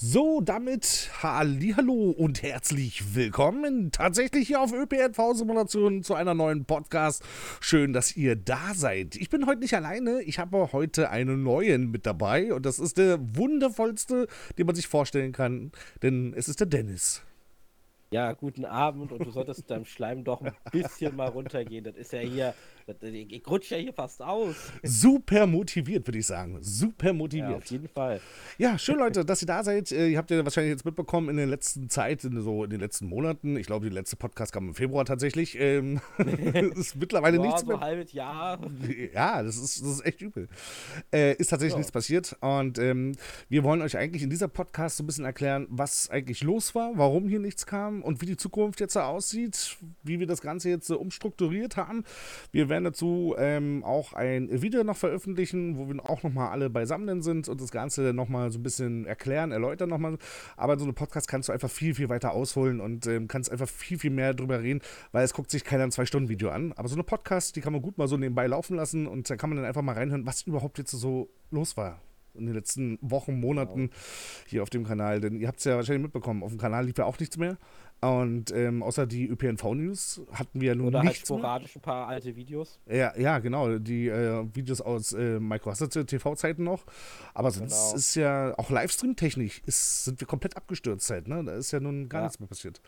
So, damit Hallo und herzlich willkommen tatsächlich hier auf ÖPNV Simulation zu einer neuen Podcast. Schön, dass ihr da seid. Ich bin heute nicht alleine, ich habe heute einen neuen mit dabei und das ist der wundervollste, den man sich vorstellen kann, denn es ist der Dennis. Ja, guten Abend und du solltest deinem Schleim doch ein bisschen mal runtergehen. Das ist ja hier, das, ich rutsche ja hier fast aus. Super motiviert, würde ich sagen. Super motiviert. Ja, auf jeden Fall. Ja, schön, Leute, dass ihr da seid. Äh, ihr habt ja wahrscheinlich jetzt mitbekommen in der letzten Zeit, in, so in den letzten Monaten. Ich glaube, die letzte Podcast kam im Februar tatsächlich. Ähm, ist mittlerweile ja, nichts so mehr. ein halbes Jahr. Ja, das ist, das ist echt übel. Äh, ist tatsächlich ja. nichts passiert. Und ähm, wir wollen euch eigentlich in dieser Podcast so ein bisschen erklären, was eigentlich los war, warum hier nichts kam und wie die Zukunft jetzt aussieht, wie wir das Ganze jetzt umstrukturiert haben. Wir werden dazu ähm, auch ein Video noch veröffentlichen, wo wir auch nochmal alle beisammen sind und das Ganze nochmal so ein bisschen erklären, erläutern nochmal. Aber so eine Podcast kannst du einfach viel, viel weiter ausholen und ähm, kannst einfach viel, viel mehr drüber reden, weil es guckt sich keiner ein Zwei-Stunden-Video an. Aber so eine Podcast, die kann man gut mal so nebenbei laufen lassen und da kann man dann einfach mal reinhören, was überhaupt jetzt so los war in den letzten Wochen, Monaten genau. hier auf dem Kanal. Denn ihr habt es ja wahrscheinlich mitbekommen, auf dem Kanal lief ja auch nichts mehr. Und ähm, außer die ÖPNV-News hatten wir ja nun Oder halt nichts halt sporadisch mehr. ein paar alte Videos. Ja, ja genau. Die äh, Videos aus äh, Micro-TV-Zeiten noch. Aber sonst genau. ist ja auch Livestream-technisch sind wir komplett abgestürzt halt. Ne? Da ist ja nun gar ja. nichts mehr passiert.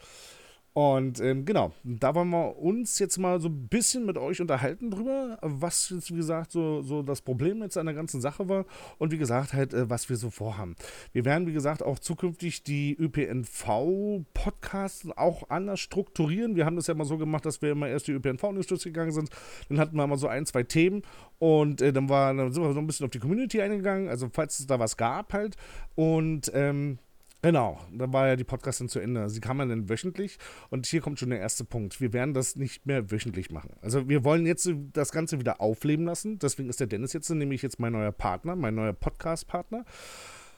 Und ähm, genau, da wollen wir uns jetzt mal so ein bisschen mit euch unterhalten drüber, was jetzt, wie gesagt, so, so das Problem jetzt an der ganzen Sache war und wie gesagt, halt, äh, was wir so vorhaben. Wir werden, wie gesagt, auch zukünftig die ÖPNV-Podcasts auch anders strukturieren. Wir haben das ja mal so gemacht, dass wir immer erst die ÖPNV-News durchgegangen sind. Dann hatten wir mal so ein, zwei Themen und äh, dann, war, dann sind wir so ein bisschen auf die Community eingegangen, also falls es da was gab halt. Und ähm, Genau, da war ja die Podcast dann zu Ende. Sie kam dann wöchentlich und hier kommt schon der erste Punkt. Wir werden das nicht mehr wöchentlich machen. Also wir wollen jetzt das Ganze wieder aufleben lassen. Deswegen ist der Dennis jetzt nämlich jetzt mein neuer Partner, mein neuer Podcast-Partner.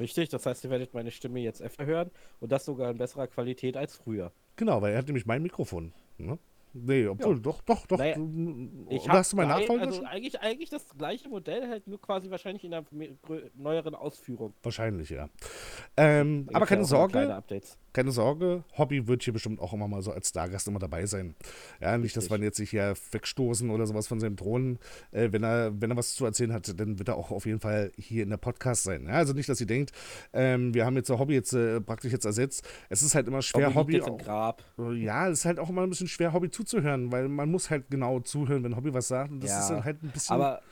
Richtig, das heißt, ihr werdet meine Stimme jetzt öfter hören und das sogar in besserer Qualität als früher. Genau, weil er hat nämlich mein Mikrofon. Ne? Nee, obwohl, ja. doch, doch, doch. Naja, ich hast du mein Nachfolger also Eigentlich, eigentlich das gleiche Modell, halt nur quasi wahrscheinlich in einer neueren Ausführung. Wahrscheinlich, ja. Ähm, aber keine Sorge. Keine Sorge, Hobby wird hier bestimmt auch immer mal so als Stargast immer dabei sein. Ja, nicht, dass man jetzt sich hier wegstoßen oder sowas von seinem Thron. Äh, wenn, er, wenn er was zu erzählen hat, dann wird er auch auf jeden Fall hier in der Podcast sein. Ja, also nicht, dass ihr denkt, ähm, wir haben jetzt das Hobby jetzt äh, praktisch jetzt ersetzt. Es ist halt immer schwer, Hobby. Hobby auch. Ja, es ist halt auch immer ein bisschen schwer, Hobby zuzuhören, weil man muss halt genau zuhören, wenn Hobby was sagt. Und das ja, ist dann halt ein bisschen. Aber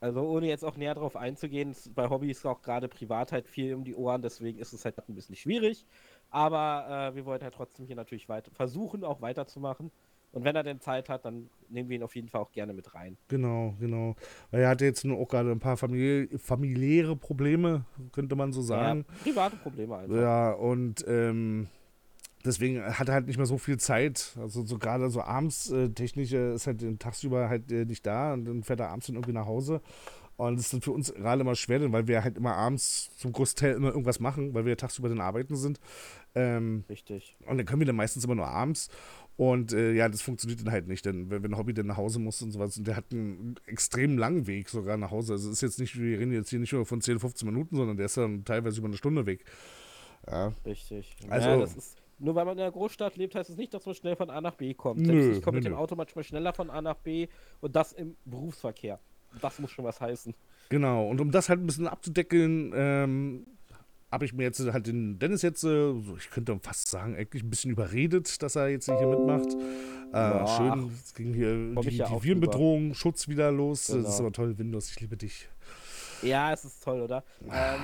also ohne jetzt auch näher darauf einzugehen, bei Hobby ist auch gerade privat halt viel um die Ohren, deswegen ist es halt ein bisschen schwierig. Aber äh, wir wollen halt trotzdem hier natürlich weiter versuchen, auch weiterzumachen. Und wenn er denn Zeit hat, dann nehmen wir ihn auf jeden Fall auch gerne mit rein. Genau, genau. Weil er hatte jetzt nur auch gerade ein paar famili familiäre Probleme, könnte man so sagen. Ja, private Probleme einfach. Ja, und ähm, deswegen hat er halt nicht mehr so viel Zeit. Also so gerade so abends äh, technisch äh, ist halt tagsüber halt äh, nicht da und dann fährt er abends dann irgendwie nach Hause. Und das ist dann für uns gerade immer schwer, denn weil wir halt immer abends zum Großteil immer irgendwas machen, weil wir tagsüber dann arbeiten sind. Ähm, Richtig. Und dann können wir dann meistens immer nur abends. Und äh, ja, das funktioniert dann halt nicht, denn wenn, wenn Hobby dann nach Hause muss und sowas, und der hat einen extrem langen Weg sogar nach Hause. Also es ist jetzt nicht, wir reden jetzt hier nicht nur von 10, 15 Minuten, sondern der ist dann teilweise über eine Stunde weg. Ja. Richtig. Also, ja, das ist nur weil man in einer Großstadt lebt, heißt es nicht, dass man schnell von A nach B kommt. Nö, ich komme mit dem Auto manchmal schneller von A nach B und das im Berufsverkehr. Das muss schon was heißen. Genau, und um das halt ein bisschen abzudecken, ähm, habe ich mir jetzt halt den Dennis jetzt, äh, ich könnte fast sagen, eigentlich ein bisschen überredet, dass er jetzt hier mitmacht. Äh, ja, schön, es ging hier die, ja die Virenbedrohung, Schutz wieder los. Genau. Das ist aber toll, Windows, ich liebe dich. Ja, es ist toll, oder? Ah. Ähm,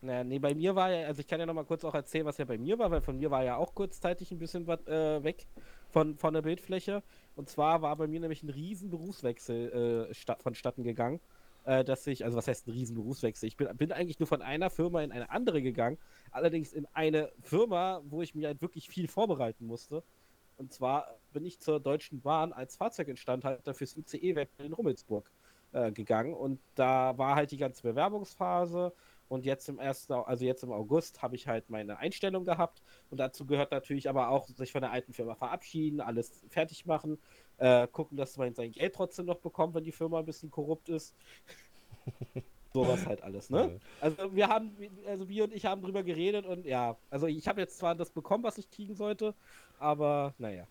naja, nee, bei mir war ja, also ich kann ja noch mal kurz auch erzählen, was ja bei mir war, weil von mir war ja auch kurzzeitig ein bisschen was äh, weg von, von der Bildfläche. Und zwar war bei mir nämlich ein riesen Berufswechsel äh, statt, vonstatten gegangen, äh, dass ich, also was heißt ein riesen Berufswechsel? Ich bin, bin eigentlich nur von einer Firma in eine andere gegangen, allerdings in eine Firma, wo ich mir halt wirklich viel vorbereiten musste. Und zwar bin ich zur Deutschen Bahn als Fahrzeuginstandhalter fürs ICE-Werk in Rummelsburg äh, gegangen und da war halt die ganze Bewerbungsphase und jetzt im ersten, also jetzt im August habe ich halt meine Einstellung gehabt. Und dazu gehört natürlich aber auch, sich von der alten Firma verabschieden, alles fertig machen, äh, gucken, dass man sein Geld trotzdem noch bekommt, wenn die Firma ein bisschen korrupt ist. Sowas halt alles, ne? Also wir haben, also wir und ich haben drüber geredet und ja, also ich habe jetzt zwar das bekommen, was ich kriegen sollte, aber naja.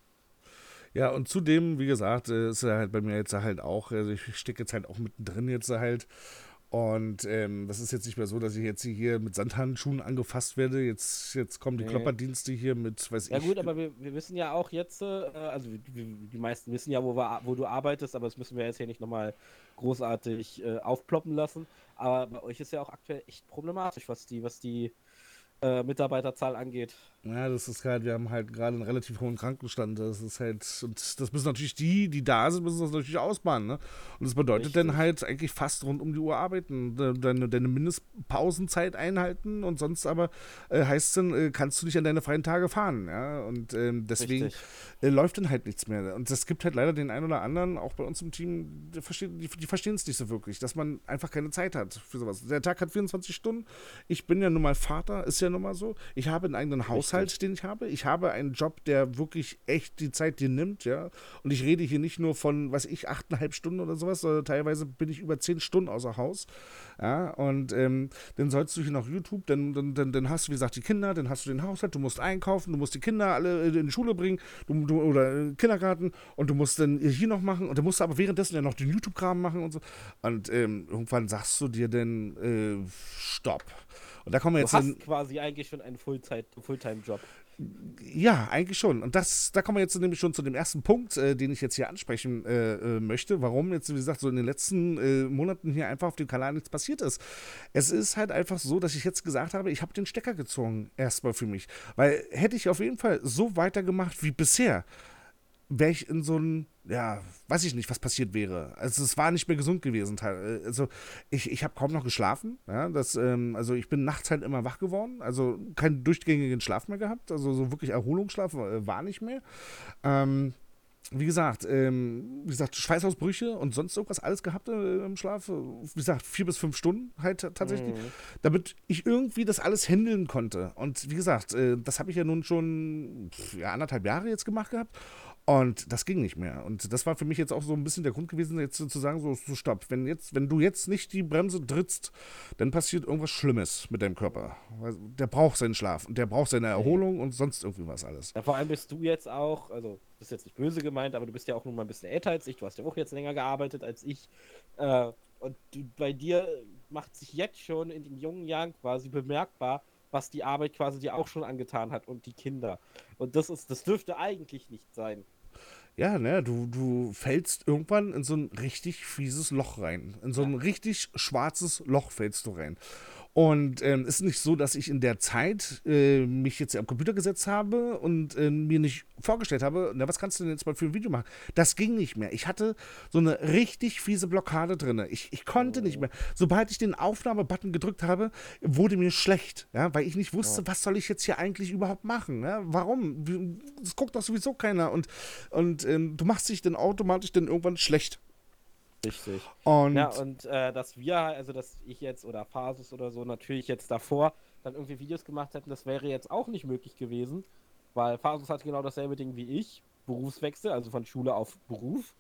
Ja, und zudem, wie gesagt, äh, ist er halt bei mir jetzt halt auch, also ich stecke jetzt halt auch mittendrin jetzt halt und ähm, das ist jetzt nicht mehr so, dass ich jetzt hier mit Sandhandschuhen angefasst werde. Jetzt, jetzt kommen die nee. Klopperdienste hier mit, weiß ja, ich. Ja gut, aber wir, wir wissen ja auch jetzt, äh, also die, die meisten wissen ja, wo, wir, wo du arbeitest, aber das müssen wir jetzt hier nicht nochmal großartig äh, aufploppen lassen. Aber bei euch ist ja auch aktuell echt problematisch, was die, was die äh, Mitarbeiterzahl angeht. Ja, das ist halt, wir haben halt gerade einen relativ hohen Krankenstand. Das ist halt, und das müssen natürlich die, die da sind, müssen das natürlich ausbaden. Ne? Und das bedeutet Richtig. dann halt eigentlich fast rund um die Uhr arbeiten, deine, deine Mindestpausenzeit einhalten und sonst aber äh, heißt es dann, äh, kannst du nicht an deine freien Tage fahren. Ja? Und ähm, deswegen äh, läuft dann halt nichts mehr. Und es gibt halt leider den einen oder anderen, auch bei uns im Team, die, verstehen, die, die verstehen es nicht so wirklich, dass man einfach keine Zeit hat für sowas. Der Tag hat 24 Stunden. Ich bin ja nun mal Vater, ist ja nun mal so. Ich habe einen eigenen Haushalt. Haushalt, den ich habe. Ich habe einen Job, der wirklich echt die Zeit dir nimmt, ja. Und ich rede hier nicht nur von, was ich, achteinhalb Stunden oder sowas, sondern teilweise bin ich über zehn Stunden außer Haus. Ja, und ähm, dann sollst du hier noch YouTube, dann, dann, dann, dann hast du, wie gesagt, die Kinder, dann hast du den Haushalt, du musst einkaufen, du musst die Kinder alle in die Schule bringen du, du, oder Kindergarten und du musst dann hier noch machen und dann musst du aber währenddessen ja noch den YouTube-Kram machen und so. Und ähm, irgendwann sagst du dir dann, äh, stopp. Und da kommen wir jetzt. Du hast in, quasi eigentlich schon einen Fulltime-Job. Ja, eigentlich schon. Und das, da kommen wir jetzt nämlich schon zu dem ersten Punkt, äh, den ich jetzt hier ansprechen äh, äh, möchte. Warum jetzt, wie gesagt, so in den letzten äh, Monaten hier einfach auf dem Kanal nichts passiert ist. Es ist halt einfach so, dass ich jetzt gesagt habe, ich habe den Stecker gezogen, erstmal für mich. Weil hätte ich auf jeden Fall so weitergemacht wie bisher, wäre ich in so ein, ja, weiß ich nicht, was passiert wäre. Also es war nicht mehr gesund gewesen. Also ich, ich habe kaum noch geschlafen. Ja, das, ähm, also ich bin nachts halt immer wach geworden. Also keinen durchgängigen Schlaf mehr gehabt. Also so wirklich Erholungsschlaf äh, war nicht mehr. Ähm, wie gesagt, ähm, wie gesagt, Schweißausbrüche und sonst irgendwas alles gehabt äh, im Schlaf. Wie gesagt, vier bis fünf Stunden halt tatsächlich, mhm. damit ich irgendwie das alles handeln konnte. Und wie gesagt, äh, das habe ich ja nun schon ja, anderthalb Jahre jetzt gemacht gehabt. Und das ging nicht mehr. Und das war für mich jetzt auch so ein bisschen der Grund gewesen, jetzt zu sagen, so, so stopp. Wenn, jetzt, wenn du jetzt nicht die Bremse trittst, dann passiert irgendwas Schlimmes mit deinem Körper. Der braucht seinen Schlaf und der braucht seine Erholung und sonst irgendwie was alles. Ja, vor allem bist du jetzt auch, also bist jetzt nicht böse gemeint, aber du bist ja auch nun mal ein bisschen älter als ich. Du hast ja auch jetzt länger gearbeitet als ich. Äh, und du, bei dir macht sich jetzt schon in den jungen Jahren quasi bemerkbar, was die Arbeit quasi dir auch schon angetan hat und die Kinder. Und das ist, das dürfte eigentlich nicht sein ja, ne, du, du fällst irgendwann in so ein richtig fieses Loch rein. In so ein ja. richtig schwarzes Loch fällst du rein. Und ähm, es ist nicht so, dass ich in der Zeit äh, mich jetzt am Computer gesetzt habe und äh, mir nicht vorgestellt habe, na, was kannst du denn jetzt mal für ein Video machen? Das ging nicht mehr. Ich hatte so eine richtig fiese Blockade drin. Ich, ich konnte oh. nicht mehr. Sobald ich den Aufnahmebutton gedrückt habe, wurde mir schlecht, ja, weil ich nicht wusste, oh. was soll ich jetzt hier eigentlich überhaupt machen? Ja? Warum? Das guckt doch sowieso keiner. Und, und ähm, du machst dich dann automatisch dann irgendwann schlecht. Richtig. Und ja, und äh, dass wir, also dass ich jetzt oder Phasus oder so natürlich jetzt davor dann irgendwie Videos gemacht hätten, das wäre jetzt auch nicht möglich gewesen, weil Phasus hat genau dasselbe Ding wie ich, Berufswechsel, also von Schule auf Beruf.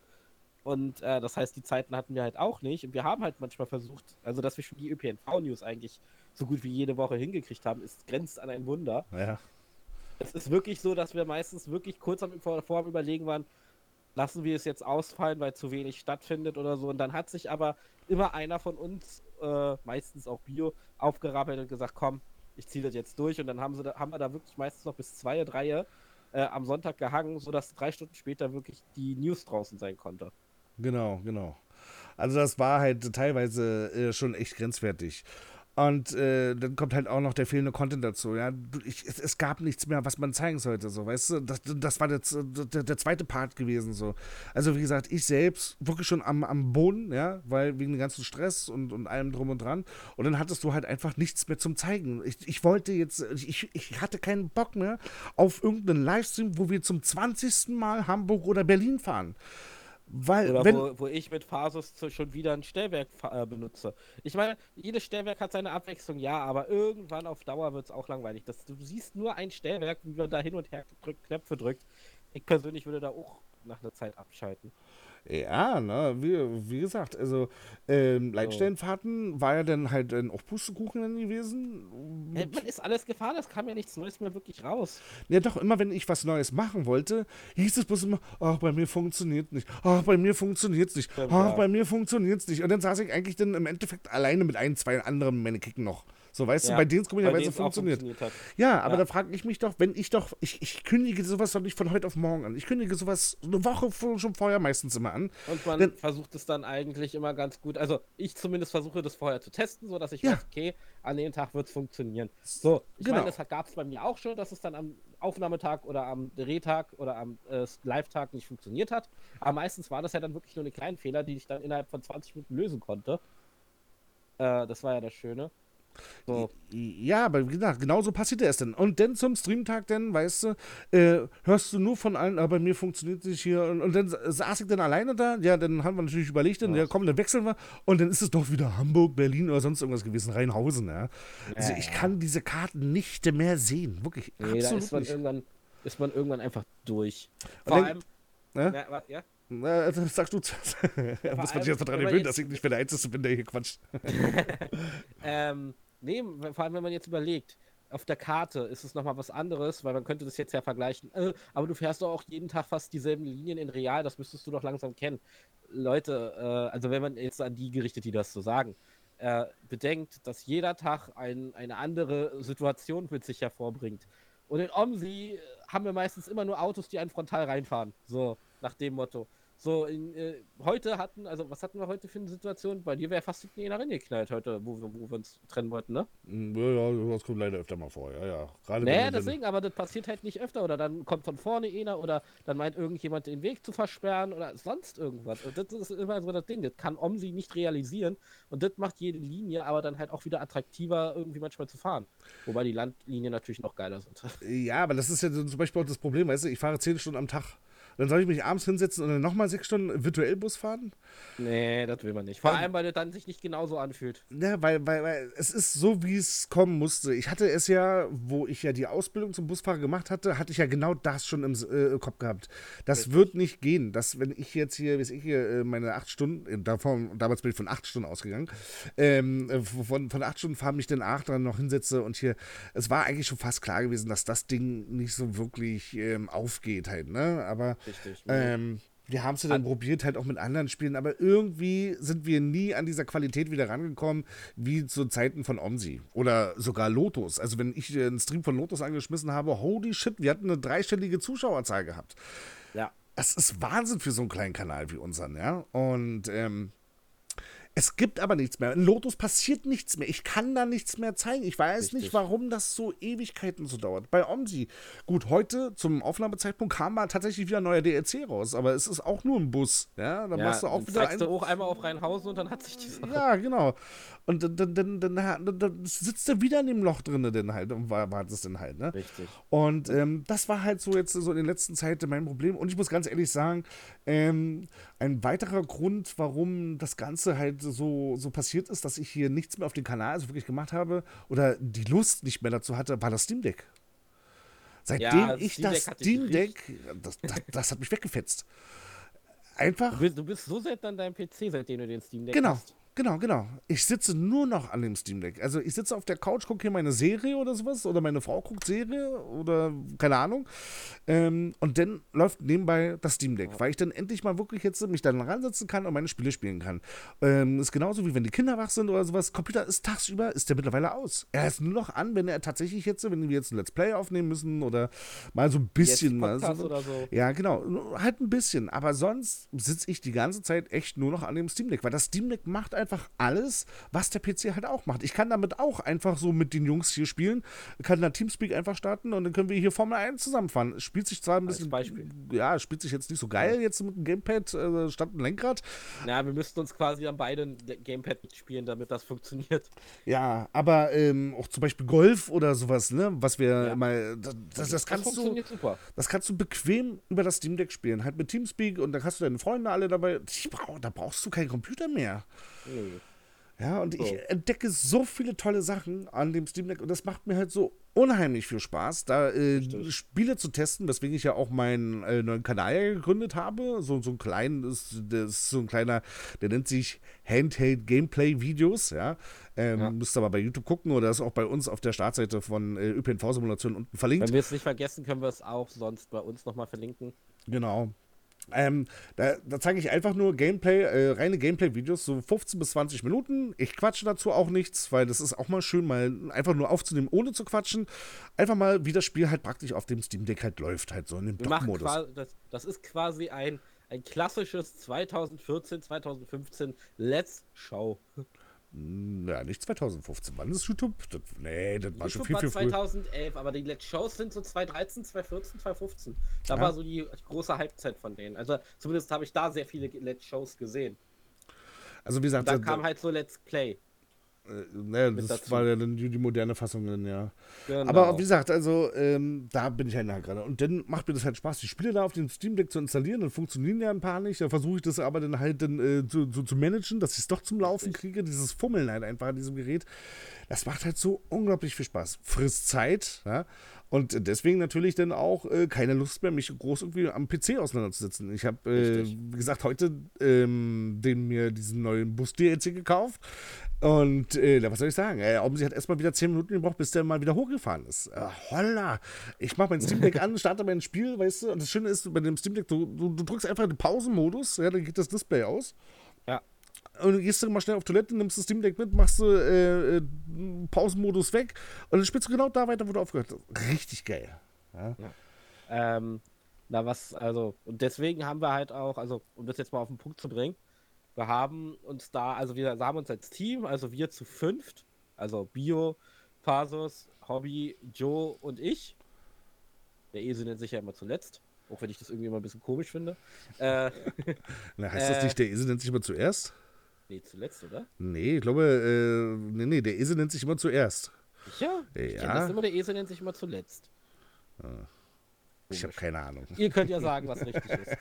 Und äh, das heißt, die Zeiten hatten wir halt auch nicht. Und wir haben halt manchmal versucht, also dass wir schon die ÖPNV-News eigentlich so gut wie jede Woche hingekriegt haben, ist grenzt an ein Wunder. Ja. Es ist wirklich so, dass wir meistens wirklich kurz am, vor, vor am Überlegen waren, lassen wir es jetzt ausfallen, weil zu wenig stattfindet oder so. Und dann hat sich aber immer einer von uns, äh, meistens auch Bio, aufgerappelt und gesagt, komm, ich ziehe das jetzt durch. Und dann haben, sie da, haben wir da wirklich meistens noch bis zwei, drei äh, am Sonntag gehangen, sodass drei Stunden später wirklich die News draußen sein konnte. Genau, genau. Also das war halt teilweise äh, schon echt grenzwertig. Und äh, dann kommt halt auch noch der fehlende Content dazu. Ja, ich, es, es, gab nichts mehr, was man zeigen sollte. So, weißt du, das, das war der, der, der, zweite Part gewesen. So, also wie gesagt, ich selbst wirklich schon am, am Boden, ja, weil wegen dem ganzen Stress und, und allem drum und dran. Und dann hattest du halt einfach nichts mehr zum zeigen. Ich, ich wollte jetzt, ich, ich hatte keinen Bock mehr auf irgendeinen Livestream, wo wir zum 20. Mal Hamburg oder Berlin fahren. Weil, Oder wenn, wo, wo, ich mit Phasus schon wieder ein Stellwerk äh, benutze. Ich meine, jedes Stellwerk hat seine Abwechslung, ja, aber irgendwann auf Dauer wird es auch langweilig. Das, du siehst nur ein Stellwerk, wie man da hin und her drückt, Knöpfe drückt. Ich persönlich würde da auch nach einer Zeit abschalten. Ja, ne, wie, wie gesagt, also ähm, Leitstellenfahrten war ja dann halt dann auch Pustekuchen dann gewesen. Hey, man ist alles gefahren, es kam ja nichts Neues mehr wirklich raus. Ja, doch, immer wenn ich was Neues machen wollte, hieß es bloß immer, ach, bei mir funktioniert nicht, ach, bei mir funktioniert nicht, ach, ja. bei mir funktioniert nicht. Und dann saß ich eigentlich dann im Endeffekt alleine mit ein, zwei anderen Mannequin noch. So, weißt ja, du, bei denen es komischerweise funktioniert. funktioniert ja, aber ja. da frage ich mich doch, wenn ich doch, ich, ich kündige sowas doch nicht von heute auf morgen an. Ich kündige sowas eine Woche schon vorher meistens immer an. Und man Denn, versucht es dann eigentlich immer ganz gut. Also ich zumindest versuche das vorher zu testen, sodass ich ja. weiß, okay, an dem Tag wird es funktionieren. So, ich genau. meine, das gab es bei mir auch schon, dass es dann am Aufnahmetag oder am Drehtag oder am äh, Live-Tag nicht funktioniert hat. Aber meistens war das ja dann wirklich nur eine kleine Fehler, die ich dann innerhalb von 20 Minuten lösen konnte. Äh, das war ja das Schöne. So. Ja, aber wie gesagt, genau so passiert es dann. Und dann zum Streamtag, dann, weißt du, äh, hörst du nur von allen, aber bei mir funktioniert es nicht hier. Und, und, dann saß ich dann alleine da. Ja, dann haben wir natürlich überlegt, dann, ja, komm, dann wechseln wir. Und dann ist es doch wieder Hamburg, Berlin oder sonst irgendwas gewesen, Rheinhausen. Ja. Also ich kann diese Karten nicht mehr sehen. Wirklich. Nee, absolut da ist man, nicht. Irgendwann, ist man irgendwann einfach durch. Vor allem. Ne? Na, was, ja? Na, das sagst du zuerst. Ja, muss man sich jetzt daran gewöhnen, dass ich nicht mehr der Einzige bin, der hier quatscht. ähm, Nee, vor allem, wenn man jetzt überlegt, auf der Karte ist es nochmal was anderes, weil man könnte das jetzt ja vergleichen. Äh, aber du fährst doch auch jeden Tag fast dieselben Linien in real, das müsstest du doch langsam kennen. Leute, äh, also wenn man jetzt an die gerichtet, die das so sagen, äh, bedenkt, dass jeder Tag ein, eine andere Situation mit sich hervorbringt. Und in Omsi haben wir meistens immer nur Autos, die einen frontal reinfahren. So, nach dem Motto. So, in, äh, heute hatten, also was hatten wir heute für eine Situation? Bei dir wäre fast die einer reingeknallt heute, wo wir, wo wir uns trennen wollten, ne? Mm, ja, das kommt leider öfter mal vor, ja, ja. Gerade naja, deswegen, aber das passiert halt nicht öfter. Oder dann kommt von vorne einer oder dann meint irgendjemand den Weg zu versperren oder sonst irgendwas. Und das ist immer so das Ding. Das kann Omsi nicht realisieren. Und das macht jede Linie aber dann halt auch wieder attraktiver, irgendwie manchmal zu fahren. Wobei die Landlinien natürlich noch geiler sind. Ja, aber das ist ja zum Beispiel auch das Problem, weißt du, ich fahre zehn Stunden am Tag. Dann soll ich mich abends hinsetzen und dann nochmal sechs Stunden virtuell Bus fahren? Nee, das will man nicht. Vor allem, weil es dann sich nicht genauso anfühlt. Ja, weil, weil, weil es ist so, wie es kommen musste. Ich hatte es ja, wo ich ja die Ausbildung zum Busfahrer gemacht hatte, hatte ich ja genau das schon im äh, Kopf gehabt. Das Richtig. wird nicht gehen. Dass, wenn ich jetzt hier, weiß ich hier, äh, meine acht Stunden, äh, davon, damals bin ich von acht Stunden ausgegangen, ähm, äh, von, von acht Stunden fahren mich dann acht dran noch hinsetze und hier, es war eigentlich schon fast klar gewesen, dass das Ding nicht so wirklich ähm, aufgeht halt, ne? Aber Richtig. Ähm, wir haben es ja dann probiert, halt auch mit anderen Spielen, aber irgendwie sind wir nie an dieser Qualität wieder rangekommen, wie zu Zeiten von Omsi oder sogar Lotus. Also, wenn ich einen Stream von Lotus angeschmissen habe, holy shit, wir hatten eine dreistellige Zuschauerzahl gehabt. Ja. Das ist Wahnsinn für so einen kleinen Kanal wie unseren, ja. Und ähm, es gibt aber nichts mehr. In Lotus passiert nichts mehr. Ich kann da nichts mehr zeigen. Ich weiß Richtig. nicht, warum das so Ewigkeiten so dauert. Bei Omsi, gut, heute zum Aufnahmezeitpunkt kam mal tatsächlich wieder ein neuer DLC raus, aber es ist auch nur ein Bus. Ja, dann ja, machst du auch wieder. Ein... du auch einmal auf Rheinhausen und dann hat sich die Sache. Ja, genau. Und dann, dann, dann, dann, sitzt er wieder in dem Loch drin, denn halt, und wartest dann halt, ne? Richtig. Und ähm, das war halt so jetzt so in den letzten Zeiten mein Problem. Und ich muss ganz ehrlich sagen, ähm, ein weiterer Grund, warum das Ganze halt so, so passiert ist, dass ich hier nichts mehr auf dem Kanal also wirklich gemacht habe oder die Lust nicht mehr dazu hatte, war das Steam Deck. Seitdem ja, ich Steam das Steam Deck, das, das, das, hat mich weggefetzt. Einfach. Du bist, du bist so selten an deinem PC, seitdem du den Steam Deck genau. hast. Genau, genau. Ich sitze nur noch an dem Steam Deck. Also ich sitze auf der Couch, gucke hier meine Serie oder sowas, oder meine Frau guckt Serie oder keine Ahnung. Ähm, und dann läuft nebenbei das Steam Deck, weil ich dann endlich mal wirklich jetzt mich dann ransetzen kann und meine Spiele spielen kann. Ähm, ist genauso wie wenn die Kinder wach sind oder sowas. Computer ist tagsüber, ist der mittlerweile aus. Er ist nur noch an, wenn er tatsächlich jetzt, wenn wir jetzt ein Let's Play aufnehmen müssen oder mal so ein bisschen mal so, oder so. Ja, genau. Halt ein bisschen. Aber sonst sitze ich die ganze Zeit echt nur noch an dem Steam Deck, weil das Steam Deck macht einfach einfach alles, was der PC halt auch macht. Ich kann damit auch einfach so mit den Jungs hier spielen, kann da Teamspeak einfach starten und dann können wir hier Formel 1 zusammenfahren. Spielt sich zwar ein bisschen, ja, spielt sich jetzt nicht so geil jetzt mit dem Gamepad äh, statt dem Lenkrad. Ja, wir müssten uns quasi an beiden Gamepad spielen, damit das funktioniert. Ja, aber ähm, auch zum Beispiel Golf oder sowas, ne, was wir ja. mal, das, das, das kannst du, super. das kannst du bequem über das Steam Deck spielen, halt mit Teamspeak und dann hast du deine Freunde alle dabei. Brauch, da brauchst du keinen Computer mehr. Ja, und so. ich entdecke so viele tolle Sachen an dem Steam Deck und das macht mir halt so unheimlich viel Spaß, da äh, Spiele zu testen, weswegen ich ja auch meinen äh, neuen Kanal gegründet habe. So, so ein kleinen, das, ist so ein kleiner, der nennt sich Handheld Gameplay Videos, ja. Ähm, ja. Müsst aber bei YouTube gucken oder ist auch bei uns auf der Startseite von äh, ÖPNV-Simulation unten verlinkt. Wenn wir es nicht vergessen, können wir es auch sonst bei uns nochmal verlinken. Genau. Ähm, da, da zeige ich einfach nur Gameplay, äh, reine Gameplay-Videos, so 15 bis 20 Minuten. Ich quatsche dazu auch nichts, weil das ist auch mal schön, mal einfach nur aufzunehmen, ohne zu quatschen. Einfach mal, wie das Spiel halt praktisch auf dem Steam Deck halt läuft, halt so in dem Dock-Modus. Das, das ist quasi ein, ein klassisches 2014, 2015 Let's Show. Ja, nicht 2015. Wann ist YouTube? Das, nee, das war YouTube schon viel, war viel 2011, früher. aber die Let's Shows sind so 2013, 2014, 2015. Da ja. war so die große Halbzeit von denen. Also zumindest habe ich da sehr viele Let's Shows gesehen. Also wie gesagt, dann kam halt so Let's Play. Äh, naja, das dazu. war ja dann die, die, moderne Fassung dann, ja. Genau. Aber wie gesagt, also ähm, da bin ich halt nah gerade. Und dann macht mir das halt Spaß, die Spiele da auf dem Steam Deck zu installieren. Dann funktionieren ja ein paar nicht. Da versuche ich das aber dann halt dann äh, zu, zu, zu, managen, dass ich es doch zum Laufen kriege. Dieses Fummeln halt einfach an diesem Gerät. Das macht halt so unglaublich viel Spaß. Frisst Zeit, ja. Und deswegen natürlich dann auch äh, keine Lust mehr, mich groß irgendwie am PC auseinanderzusetzen. Ich habe, äh, wie gesagt, heute ähm, den mir diesen neuen Bus-DLC gekauft. Und äh, was soll ich sagen? Äh, Omsi hat erstmal wieder 10 Minuten gebraucht, bis der mal wieder hochgefahren ist. Äh, holla! Ich mache mein Steam Deck an, starte mein Spiel, weißt du? Und das Schöne ist, bei dem Steam Deck, du, du, du drückst einfach den Pausenmodus, ja, dann geht das Display aus. Und du gehst dann mal schnell auf Toilette, nimmst das Steam Deck mit, machst du äh, äh, Pausenmodus weg und dann spielst du genau da weiter, wo du aufgehört hast. Richtig geil. Ja. ja. Ähm, na, was, also, und deswegen haben wir halt auch, also, um das jetzt mal auf den Punkt zu bringen, wir haben uns da, also wir haben uns als Team, also wir zu fünft, also Bio, Pasos, Hobby, Joe und ich. Der Esel nennt sich ja immer zuletzt, auch wenn ich das irgendwie immer ein bisschen komisch finde. Äh, Na, heißt das nicht, der Esel nennt sich immer zuerst? Nee, zuletzt, oder? Nee, ich glaube, äh, nee, nee, der Esel nennt sich immer zuerst. Ja, ich das immer, der Esel nennt sich immer zuletzt. Ah. Ich habe keine Ahnung. Ihr könnt ja sagen, was richtig ist.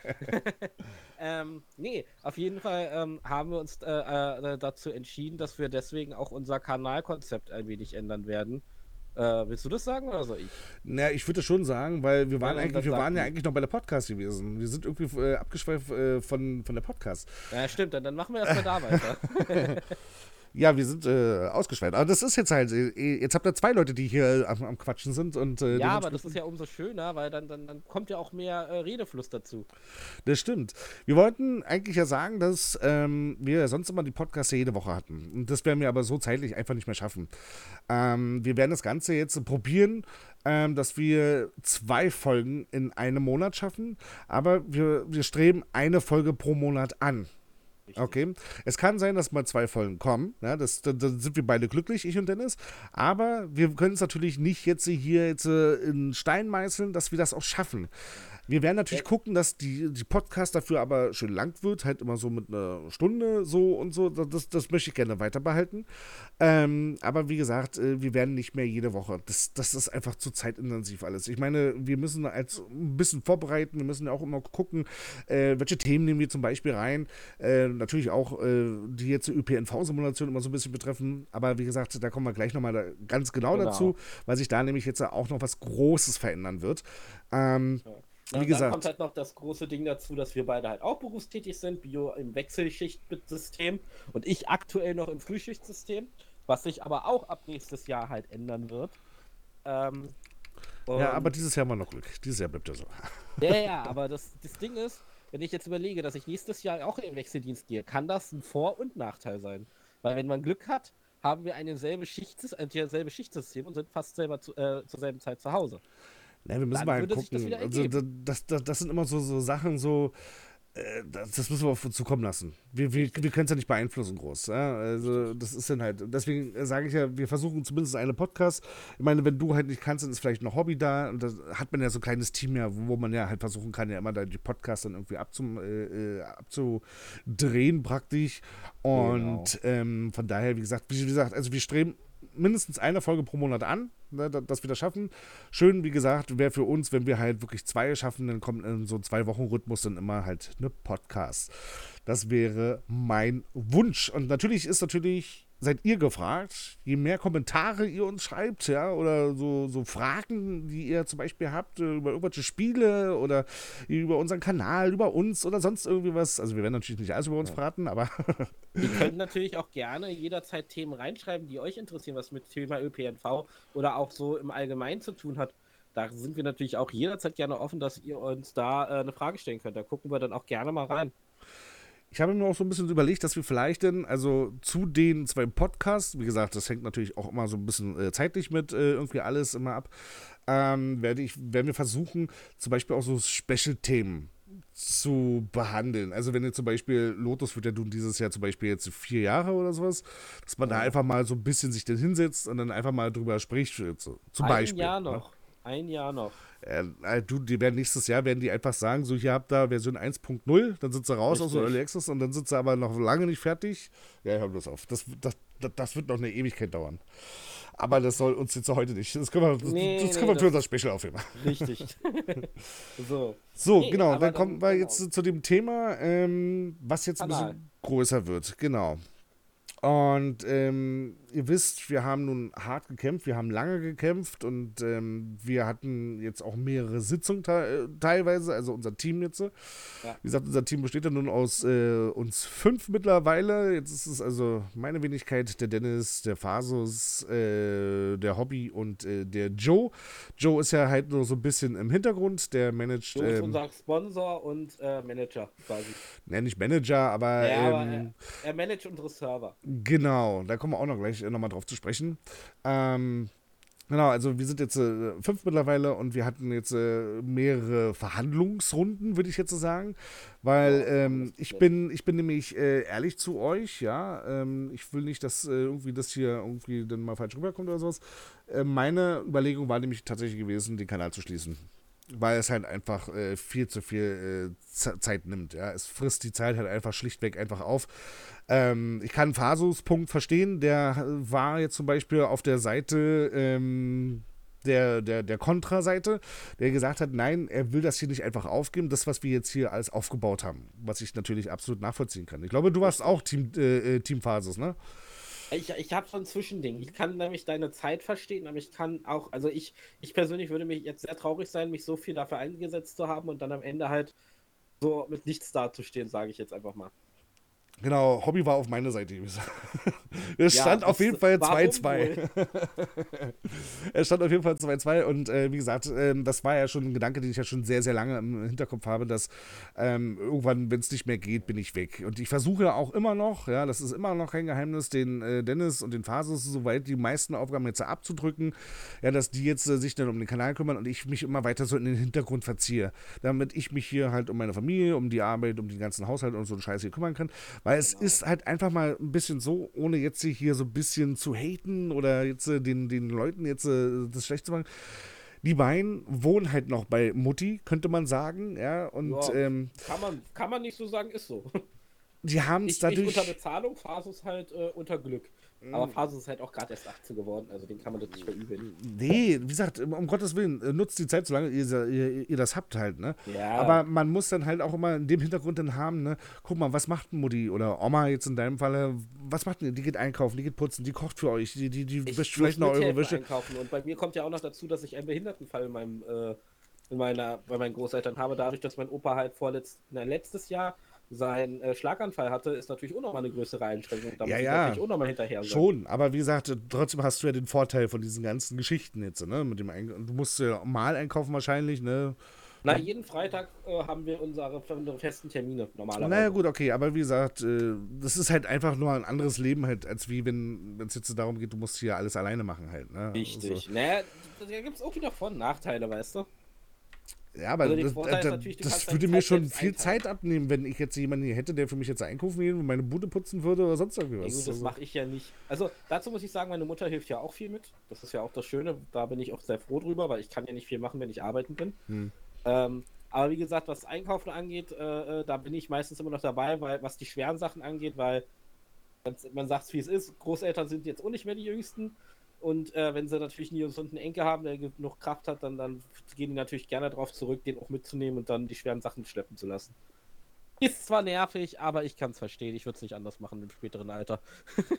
ähm, nee, auf jeden Fall ähm, haben wir uns äh, äh, dazu entschieden, dass wir deswegen auch unser Kanalkonzept ein wenig ändern werden. Äh, willst du das sagen oder soll ich? Naja, ich würde schon sagen, weil wir waren, ja, eigentlich, wir waren ja eigentlich noch bei der Podcast gewesen. Wir sind irgendwie äh, abgeschweift äh, von, von der Podcast. Ja, stimmt, dann, dann machen wir erstmal da weiter. Ja, wir sind äh, ausgeschweift. Aber das ist jetzt halt, äh, jetzt habt ihr zwei Leute, die hier am, am Quatschen sind. Und, äh, ja, aber das ist ja umso schöner, weil dann, dann, dann kommt ja auch mehr äh, Redefluss dazu. Das stimmt. Wir wollten eigentlich ja sagen, dass ähm, wir sonst immer die Podcasts jede Woche hatten. Und das werden wir aber so zeitlich einfach nicht mehr schaffen. Ähm, wir werden das Ganze jetzt probieren, ähm, dass wir zwei Folgen in einem Monat schaffen. Aber wir, wir streben eine Folge pro Monat an. Richtig. Okay. Es kann sein, dass mal zwei Folgen kommen. Ja, das, da, da, sind wir beide glücklich, ich und Dennis. Aber wir können es natürlich nicht jetzt hier jetzt äh, in Stein meißeln, dass wir das auch schaffen. Wir werden natürlich ja. gucken, dass die, die Podcast dafür aber schön lang wird, halt immer so mit einer Stunde so und so. Das, das möchte ich gerne weiter behalten. Ähm, aber wie gesagt, äh, wir werden nicht mehr jede Woche. Das, das ist einfach zu zeitintensiv alles. Ich meine, wir müssen als ein bisschen vorbereiten, wir müssen ja auch immer gucken, äh, welche Themen nehmen wir zum Beispiel rein. Äh, natürlich auch, äh, die jetzt ÖPNV-Simulation immer so ein bisschen betreffen. Aber wie gesagt, da kommen wir gleich nochmal ganz genau, genau, dazu, weil sich da nämlich jetzt auch noch was Großes verändern wird. Ähm, ja. Wie gesagt. Dann kommt halt noch das große Ding dazu, dass wir beide halt auch berufstätig sind, Bio im Wechselschichtsystem und ich aktuell noch im Frühschichtsystem, was sich aber auch ab nächstes Jahr halt ändern wird. Ähm, ja, aber dieses Jahr mal noch Glück. Dieses Jahr bleibt er so. Ja, ja, aber das, das Ding ist, wenn ich jetzt überlege, dass ich nächstes Jahr auch in den Wechseldienst gehe, kann das ein Vor- und Nachteil sein. Weil wenn man Glück hat, haben wir ein selbe Schichtsystem, äh, selbe Schichtsystem und sind fast selber zu, äh, zur selben Zeit zu Hause. Ne, wir müssen Dann mal gucken. Das, also, das, das, das, sind immer so, so Sachen, so, das, das, müssen wir auf uns zukommen lassen. Wir, wir, wir können es ja nicht beeinflussen groß. Ja? Also das ist dann halt, deswegen sage ich ja, wir versuchen zumindest eine Podcast. Ich meine, wenn du halt nicht kannst, dann ist vielleicht noch Hobby da. Und da hat man ja so ein kleines Team ja, wo man ja halt versuchen kann, ja immer da die Podcasts dann irgendwie abzum, äh, äh abzudrehen praktisch. Und genau. ähm, von daher, wie gesagt, wie gesagt, also wir streben mindestens eine Folge pro Monat an, ne, dass wir das schaffen. Schön, wie gesagt, wäre für uns, wenn wir halt wirklich zwei schaffen, dann kommt in so zwei Wochen Rhythmus dann immer halt eine Podcast. Das wäre mein Wunsch. Und natürlich ist natürlich seid ihr gefragt. Je mehr Kommentare ihr uns schreibt, ja, oder so, so Fragen, die ihr zum Beispiel habt äh, über irgendwelche Spiele oder über unseren Kanal, über uns oder sonst irgendwie was. Also wir werden natürlich nicht alles über uns verraten, aber. ihr könnt natürlich auch gerne jederzeit Themen reinschreiben, die euch interessieren, was mit Thema ÖPNV oder auch so im Allgemeinen zu tun hat. Da sind wir natürlich auch jederzeit gerne offen, dass ihr uns da äh, eine Frage stellen könnt. Da gucken wir dann auch gerne mal rein. Ich habe mir auch so ein bisschen überlegt, dass wir vielleicht dann, also zu den zwei Podcasts, wie gesagt, das hängt natürlich auch immer so ein bisschen äh, zeitlich mit äh, irgendwie alles immer ab, ähm, werde ich, werden wir versuchen, zum Beispiel auch so Special-Themen zu behandeln. Also wenn ihr zum Beispiel, Lotus wird ja nun dieses Jahr zum Beispiel jetzt vier Jahre oder sowas, dass man da einfach mal so ein bisschen sich dann hinsetzt und dann einfach mal drüber spricht. So, zum ein Beispiel. Jahr ne? noch. Ein Jahr noch. Äh, äh, du, die werden nächstes Jahr werden die einfach sagen, so hier habt ihr Version 1.0, dann sind sie raus Richtig. aus dem Early Access und dann sind sie aber noch lange nicht fertig. Ja, hör bloß auf. Das, das, das, das wird noch eine Ewigkeit dauern. Aber das soll uns jetzt heute nicht. Das können wir, das, nee, das können nee, wir für unser Special aufheben. Richtig. so. So, nee, genau. Dann, dann kommen wir genau. jetzt zu dem Thema, ähm, was jetzt Kanal. ein bisschen größer wird. Genau. Und ähm, ihr wisst, wir haben nun hart gekämpft, wir haben lange gekämpft und ähm, wir hatten jetzt auch mehrere Sitzungen te teilweise, also unser Team jetzt. Ja. Wie gesagt, unser Team besteht ja nun aus äh, uns fünf mittlerweile. Jetzt ist es also meine Wenigkeit, der Dennis, der Fasus, äh, der Hobby und äh, der Joe. Joe ist ja halt nur so ein bisschen im Hintergrund, der managt. Joe ist ähm, unser Sponsor und äh, Manager quasi. Ne, nicht Manager, aber. Ja, ähm, aber er, er managt unsere Server. Genau, da kommen wir auch noch gleich äh, nochmal drauf zu sprechen. Ähm, genau, also wir sind jetzt äh, fünf mittlerweile und wir hatten jetzt äh, mehrere Verhandlungsrunden, würde ich jetzt so sagen. Weil ähm, ich bin, ich bin nämlich äh, ehrlich zu euch, ja. Ähm, ich will nicht, dass äh, irgendwie das hier irgendwie dann mal falsch rüberkommt oder sowas. Äh, meine Überlegung war nämlich tatsächlich gewesen, den Kanal zu schließen weil es halt einfach äh, viel zu viel äh, Zeit nimmt. Ja. Es frisst die Zeit halt einfach schlichtweg einfach auf. Ähm, ich kann Fasus Punkt verstehen, der war jetzt zum Beispiel auf der Seite ähm, der, der, der Kontra-Seite, der gesagt hat, nein, er will das hier nicht einfach aufgeben, das, was wir jetzt hier alles aufgebaut haben, was ich natürlich absolut nachvollziehen kann. Ich glaube, du warst auch Team, äh, äh Team Phasus, ne? Ich, ich habe so ein Zwischending. Ich kann nämlich deine Zeit verstehen, aber ich kann auch, also ich, ich persönlich würde mich jetzt sehr traurig sein, mich so viel dafür eingesetzt zu haben und dann am Ende halt so mit nichts dazustehen, sage ich jetzt einfach mal. Genau, Hobby war auf meiner Seite. Es ja, stand auf jeden Fall 2-2. es stand auf jeden Fall 2-2 und äh, wie gesagt, äh, das war ja schon ein Gedanke, den ich ja schon sehr, sehr lange im Hinterkopf habe, dass ähm, irgendwann, wenn es nicht mehr geht, bin ich weg. Und ich versuche auch immer noch, ja, das ist immer noch kein Geheimnis, den äh, Dennis und den Phasus soweit die meisten Aufgaben jetzt abzudrücken, ja, dass die jetzt äh, sich dann um den Kanal kümmern und ich mich immer weiter so in den Hintergrund verziehe, damit ich mich hier halt um meine Familie, um die Arbeit, um den ganzen Haushalt und so einen Scheiß hier kümmern kann weil es genau. ist halt einfach mal ein bisschen so, ohne jetzt hier so ein bisschen zu haten oder jetzt äh, den, den Leuten jetzt äh, das schlecht zu machen. Die beiden wohnen halt noch bei Mutti, könnte man sagen, ja. Und ja, ähm, kann, man, kann man nicht so sagen, ist so. Die haben es dadurch. Nicht unter Bezahlung, Fasus halt äh, unter Glück. Aber Fasus ist halt auch gerade erst 18 geworden, also den kann man das nicht verübeln. Nee, wie gesagt, um Gottes Willen, äh, nutzt die Zeit, solange ihr, ihr, ihr, das habt halt, ne? Ja. Aber man muss dann halt auch immer in dem Hintergrund dann haben, ne? Guck mal, was macht Mutti oder Oma jetzt in deinem Falle, was macht denn die? Die geht einkaufen, die geht putzen, die kocht für euch, die, die, die wäscht vielleicht noch eure Wäsche. Einkaufen. Und bei mir kommt ja auch noch dazu, dass ich einen Behindertenfall in meinem, äh, in meiner, bei meinen Großeltern habe, dadurch, dass mein Opa halt vorletzt, na, letztes Jahr seinen äh, Schlaganfall hatte, ist natürlich auch nochmal eine größere Einschränkung. Da ja, muss ja. natürlich auch nochmal hinterher sein. Schon, aber wie gesagt, trotzdem hast du ja den Vorteil von diesen ganzen Geschichten jetzt, ne? Mit dem du musst ja mal einkaufen wahrscheinlich, ne? Na, jeden Freitag äh, haben wir unsere, unsere, festen Termine normalerweise. Naja, gut, okay, aber wie gesagt, äh, das ist halt einfach nur ein anderes Leben halt, als wie wenn es jetzt darum geht, du musst hier alles alleine machen halt, ne? Richtig. Also. Naja, da gibt es auch wieder Vor- und Nachteile, weißt du? Ja, aber also das, das, das würde mir schon viel. Zeit abnehmen, wenn ich jetzt jemanden hier hätte, der für mich jetzt einkaufen gehen und meine Bude putzen würde oder sonst irgendwas. Ja, gut, das also. mache ich ja nicht. Also dazu muss ich sagen, meine Mutter hilft ja auch viel mit. Das ist ja auch das Schöne. Da bin ich auch sehr froh drüber, weil ich kann ja nicht viel machen, wenn ich arbeiten bin. Hm. Ähm, aber wie gesagt, was Einkaufen angeht, äh, äh da bin ich meistens immer noch dabei, weil was die schweren Sachen angeht, weil man sagt es wie es ist, Großeltern sind jetzt auch nicht mehr die Jüngsten. Und äh, wenn sie natürlich nie so einen Enkel haben, der genug Kraft hat, dann, dann gehen die natürlich gerne darauf zurück, den auch mitzunehmen und dann die schweren Sachen schleppen zu lassen. Ist zwar nervig, aber ich kann es verstehen. Ich würde es nicht anders machen im späteren Alter.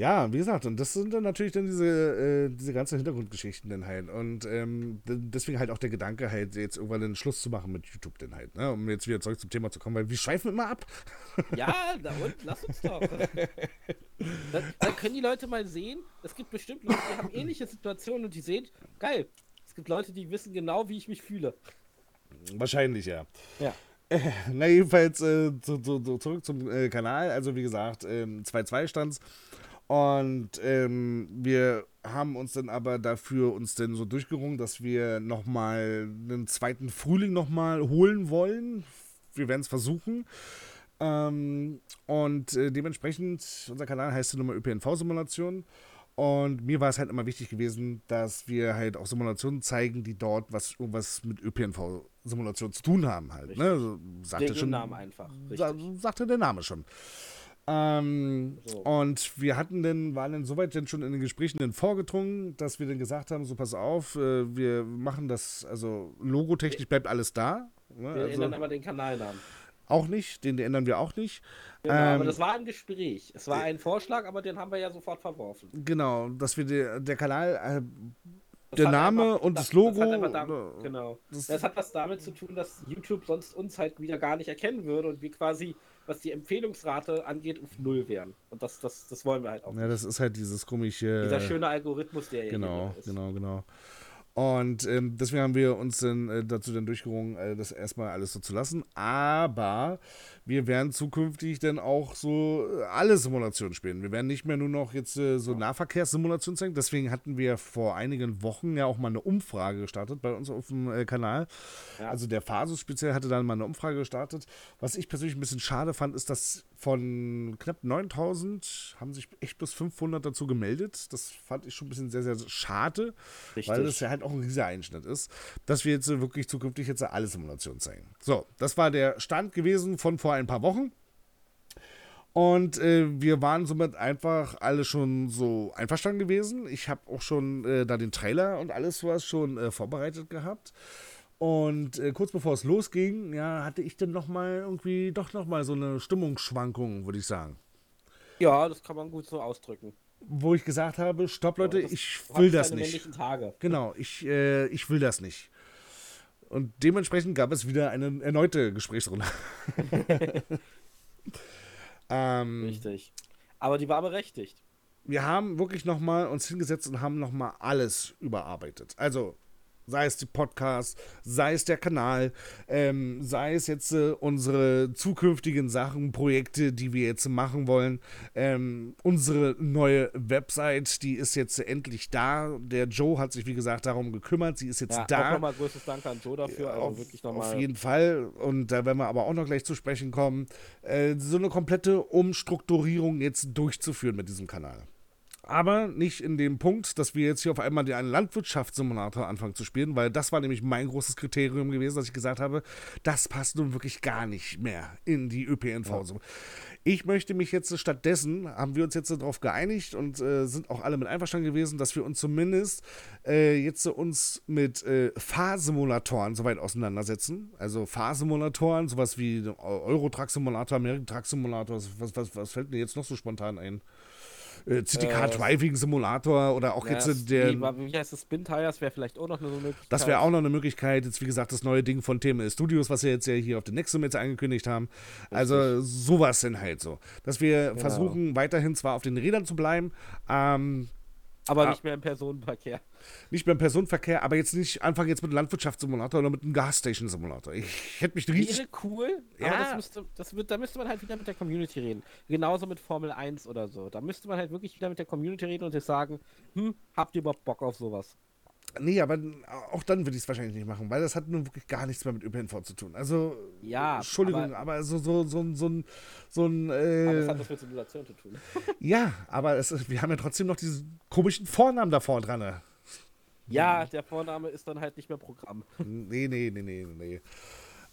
Ja, wie gesagt, und das sind dann natürlich dann diese, äh, diese ganzen Hintergrundgeschichten dann halt. Und ähm, deswegen halt auch der Gedanke halt, jetzt irgendwann einen Schluss zu machen mit YouTube dann halt, ne? Um jetzt wieder zurück zum Thema zu kommen, weil wir schweifen immer ab. Ja, na und, lass uns doch. dann, dann können die Leute mal sehen, es gibt bestimmt Leute, die haben ähnliche Situationen und die sehen, geil, es gibt Leute, die wissen genau, wie ich mich fühle. Wahrscheinlich, ja. Ja. na, jedenfalls äh, zu, zu, zurück zum äh, Kanal. Also, wie gesagt, ähm, 2-2 stand's. Und ähm, wir haben uns dann aber dafür uns dann so durchgerungen, dass wir nochmal einen zweiten Frühling nochmal holen wollen. Wir werden es versuchen. Ähm, und äh, dementsprechend, unser Kanal heißt ja nochmal ÖPNV-Simulation. Und mir war es halt immer wichtig gewesen, dass wir halt auch Simulationen zeigen, die dort was irgendwas mit ÖPNV-Simulation zu tun haben halt. Ne? Also, sagte schon, Namen einfach. Sa sagte der Name schon. Ähm, so. Und wir hatten dann, waren dann soweit denn schon in den Gesprächen dann vorgedrungen, dass wir dann gesagt haben, so pass auf, äh, wir machen das, also logotechnisch bleibt alles da. Ne? Wir also, ändern aber den Kanalnamen. Auch nicht, den ändern wir auch nicht. Genau, ähm, aber das war ein Gespräch. Es war ein Vorschlag, aber den haben wir ja sofort verworfen. Genau, dass wir die, der Kanal äh, der Name einfach, und das, das Logo. Das damit, genau. Das, das, hat was damit zu tun, dass YouTube sonst uns halt wieder gar nicht erkennen würde und wir quasi was die Empfehlungsrate angeht, auf Null wären. Und das, das, das wollen wir halt auch. Ja, das ist halt dieses komische. Dieser schöne Algorithmus, der genau, ist. Genau, genau, genau. Und ähm, deswegen haben wir uns dann äh, dazu dann durchgerungen, äh, das erstmal alles so zu lassen. Aber wir werden zukünftig dann auch so äh, alle Simulationen spielen. Wir werden nicht mehr nur noch jetzt äh, so Nahverkehrssimulationen zeigen. Deswegen hatten wir vor einigen Wochen ja auch mal eine Umfrage gestartet bei uns auf dem äh, Kanal. Ja. Also der Fasus speziell hatte dann mal eine Umfrage gestartet. Was ich persönlich ein bisschen schade fand, ist, dass von knapp 9000 haben sich echt bis 500 dazu gemeldet. Das fand ich schon ein bisschen sehr, sehr schade, Richtig. weil das ja halt auch ein riesiger Einschnitt ist, dass wir jetzt wirklich zukünftig jetzt alle Simulationen zeigen. So, das war der Stand gewesen von vor ein paar Wochen. Und äh, wir waren somit einfach alle schon so einverstanden gewesen. Ich habe auch schon äh, da den Trailer und alles was schon äh, vorbereitet gehabt. Und äh, kurz bevor es losging, ja, hatte ich dann nochmal irgendwie doch nochmal so eine Stimmungsschwankung, würde ich sagen. Ja, das kann man gut so ausdrücken. Wo ich gesagt habe, stopp Leute, ja, ich will das nicht. Genau, ich, äh, ich will das nicht. Und dementsprechend gab es wieder eine erneute Gesprächsrunde. ähm, Richtig. Aber die war berechtigt. Wir haben wirklich nochmal uns hingesetzt und haben nochmal alles überarbeitet. Also sei es die Podcasts, sei es der Kanal, ähm, sei es jetzt äh, unsere zukünftigen Sachen, Projekte, die wir jetzt machen wollen. Ähm, unsere neue Website, die ist jetzt endlich da. Der Joe hat sich, wie gesagt, darum gekümmert. Sie ist jetzt ja, da. Nochmal größtes Dank an Joe dafür. Also auf, wirklich noch mal auf jeden Fall. Und da werden wir aber auch noch gleich zu sprechen kommen, äh, so eine komplette Umstrukturierung jetzt durchzuführen mit diesem Kanal aber nicht in dem Punkt, dass wir jetzt hier auf einmal den Landwirtschaftssimulator anfangen zu spielen, weil das war nämlich mein großes Kriterium gewesen, dass ich gesagt habe, das passt nun wirklich gar nicht mehr in die ÖPNV. Ja. Ich möchte mich jetzt stattdessen, haben wir uns jetzt darauf geeinigt und äh, sind auch alle mit einverstanden gewesen, dass wir uns zumindest äh, jetzt uns mit äh, Fahrsimulatoren soweit auseinandersetzen. Also Fahrsimulatoren, sowas wie Euro-Truck-Simulator, American-Truck-Simulator, was, was, was fällt mir jetzt noch so spontan ein? Äh, City Car äh, Driving Simulator oder auch ja, jetzt der. Wie, wie heißt das? Spin Tires wäre vielleicht auch noch eine Möglichkeit. Das wäre auch noch eine Möglichkeit. Jetzt, wie gesagt, das neue Ding von TML Studios, was wir jetzt ja hier auf den Nexum jetzt angekündigt haben. Also sowas denn halt so. Dass wir genau. versuchen, weiterhin zwar auf den Rädern zu bleiben, ähm, aber ah. nicht mehr im Personenverkehr. Nicht mehr im Personenverkehr, aber jetzt nicht anfangen jetzt mit einem Landwirtschaftssimulator oder mit einem Gasstation-Simulator. Ich hätte mich richtig. Wäre cool, ja. aber das müsste, das wird, da müsste man halt wieder mit der Community reden. Genauso mit Formel 1 oder so. Da müsste man halt wirklich wieder mit der Community reden und sich sagen, hm, habt ihr überhaupt Bock auf sowas? Nee, aber auch dann würde ich es wahrscheinlich nicht machen, weil das hat nun wirklich gar nichts mehr mit ÖPNV zu tun. Also, ja, Entschuldigung, aber, aber so, so, so, so, ein. So ein äh, aber das hat was mit Simulation zu tun. ja, aber es, wir haben ja trotzdem noch diesen komischen Vornamen davor dran. Ne? Ja, der Vorname ist dann halt nicht mehr Programm. Nee, nee, nee, nee, nee.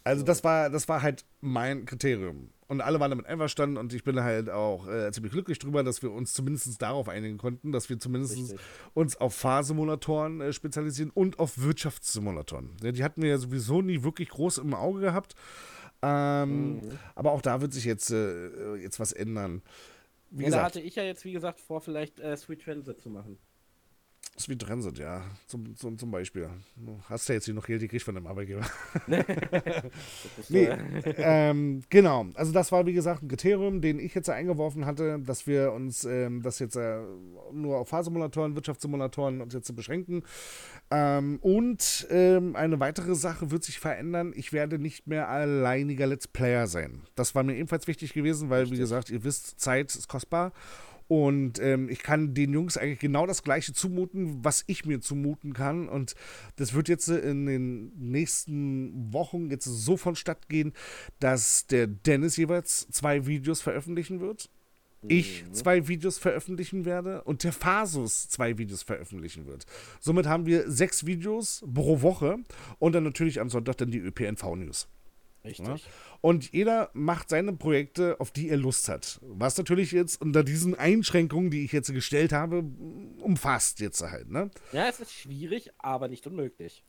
Also das war, das war halt mein Kriterium. Und alle waren damit einverstanden und ich bin halt auch äh, ziemlich glücklich drüber, dass wir uns zumindest darauf einigen konnten, dass wir zumindest uns auf Fahrsimulatoren äh, spezialisieren und auf Wirtschaftssimulatoren. Ja, die hatten wir ja sowieso nie wirklich groß im Auge gehabt. Ähm, mhm. Aber auch da wird sich jetzt, äh, jetzt was ändern. Wie gesagt, da hatte ich ja jetzt, wie gesagt, vor, vielleicht äh, Sweet Transit zu machen. Sweet Transit, ja, zum, zum, zum Beispiel. Hast du jetzt hier noch Geld gekriegt von deinem Arbeitgeber? nee, ähm, genau. Also das war, wie gesagt, ein Kriterium, den ich jetzt eingeworfen hatte, dass wir uns ähm, das jetzt äh, nur auf Fahrsimulatoren, Wirtschaftssimulatoren uns jetzt beschränken. Ähm, und ähm, eine weitere Sache wird sich verändern. Ich werde nicht mehr alleiniger Let's Player sein. Das war mir ebenfalls wichtig gewesen, weil, wie gesagt, ihr wisst, Zeit ist kostbar. Und ähm, ich kann den Jungs eigentlich genau das Gleiche zumuten, was ich mir zumuten kann. Und das wird jetzt in den nächsten Wochen jetzt so vonstatt gehen, dass der Dennis jeweils zwei Videos veröffentlichen wird. Ich mhm. zwei Videos veröffentlichen werde und der Fasus zwei Videos veröffentlichen wird. Somit haben wir sechs Videos pro Woche und dann natürlich am Sonntag dann die ÖPNV-News. Richtig. Ja? Und jeder macht seine Projekte, auf die er Lust hat. Was natürlich jetzt unter diesen Einschränkungen, die ich jetzt gestellt habe, umfasst jetzt halt. Ne? Ja, es ist schwierig, aber nicht unmöglich.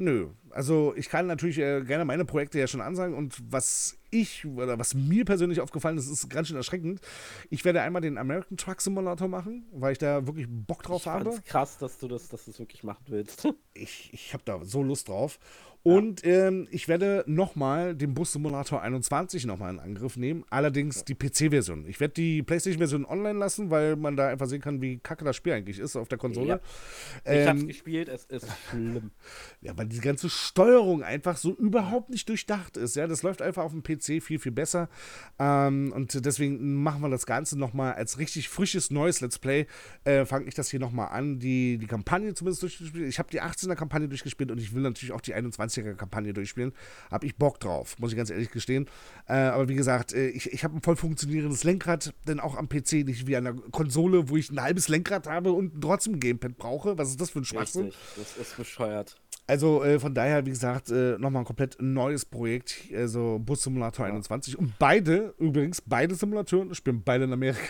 Nö, also ich kann natürlich äh, gerne meine Projekte ja schon ansagen und was ich oder was mir persönlich aufgefallen ist, ist ganz schön erschreckend. Ich werde einmal den American Truck Simulator machen, weil ich da wirklich Bock drauf ich habe. krass, dass du das, dass du das wirklich machen willst. Ich, ich habe da so Lust drauf. Und ähm, ich werde nochmal den Bus Simulator 21 nochmal in Angriff nehmen. Allerdings die PC-Version. Ich werde die PlayStation-Version online lassen, weil man da einfach sehen kann, wie kacke das Spiel eigentlich ist auf der Konsole. Ja. Ähm, ich habe es gespielt, es ist schlimm. Ja, weil die ganze Steuerung einfach so überhaupt nicht durchdacht ist. Ja, das läuft einfach auf dem PC viel, viel besser. Ähm, und deswegen machen wir das Ganze nochmal als richtig frisches, neues Let's Play. Äh, Fange ich das hier nochmal an, die, die Kampagne zumindest durchzuspielen. Ich habe die 18er-Kampagne durchgespielt und ich will natürlich auch die 21 20er-Kampagne durchspielen. Habe ich Bock drauf, muss ich ganz ehrlich gestehen. Äh, aber wie gesagt, äh, ich, ich habe ein voll funktionierendes Lenkrad, denn auch am PC, nicht wie an der Konsole, wo ich ein halbes Lenkrad habe und trotzdem ein Gamepad brauche. Was ist das für ein Schwachsinn? Richtig, das ist bescheuert. Also äh, von daher, wie gesagt, äh, nochmal ein komplett neues Projekt, also Bus Simulator ja. 21. Und beide, übrigens, beide Simulatoren spielen beide in Amerika.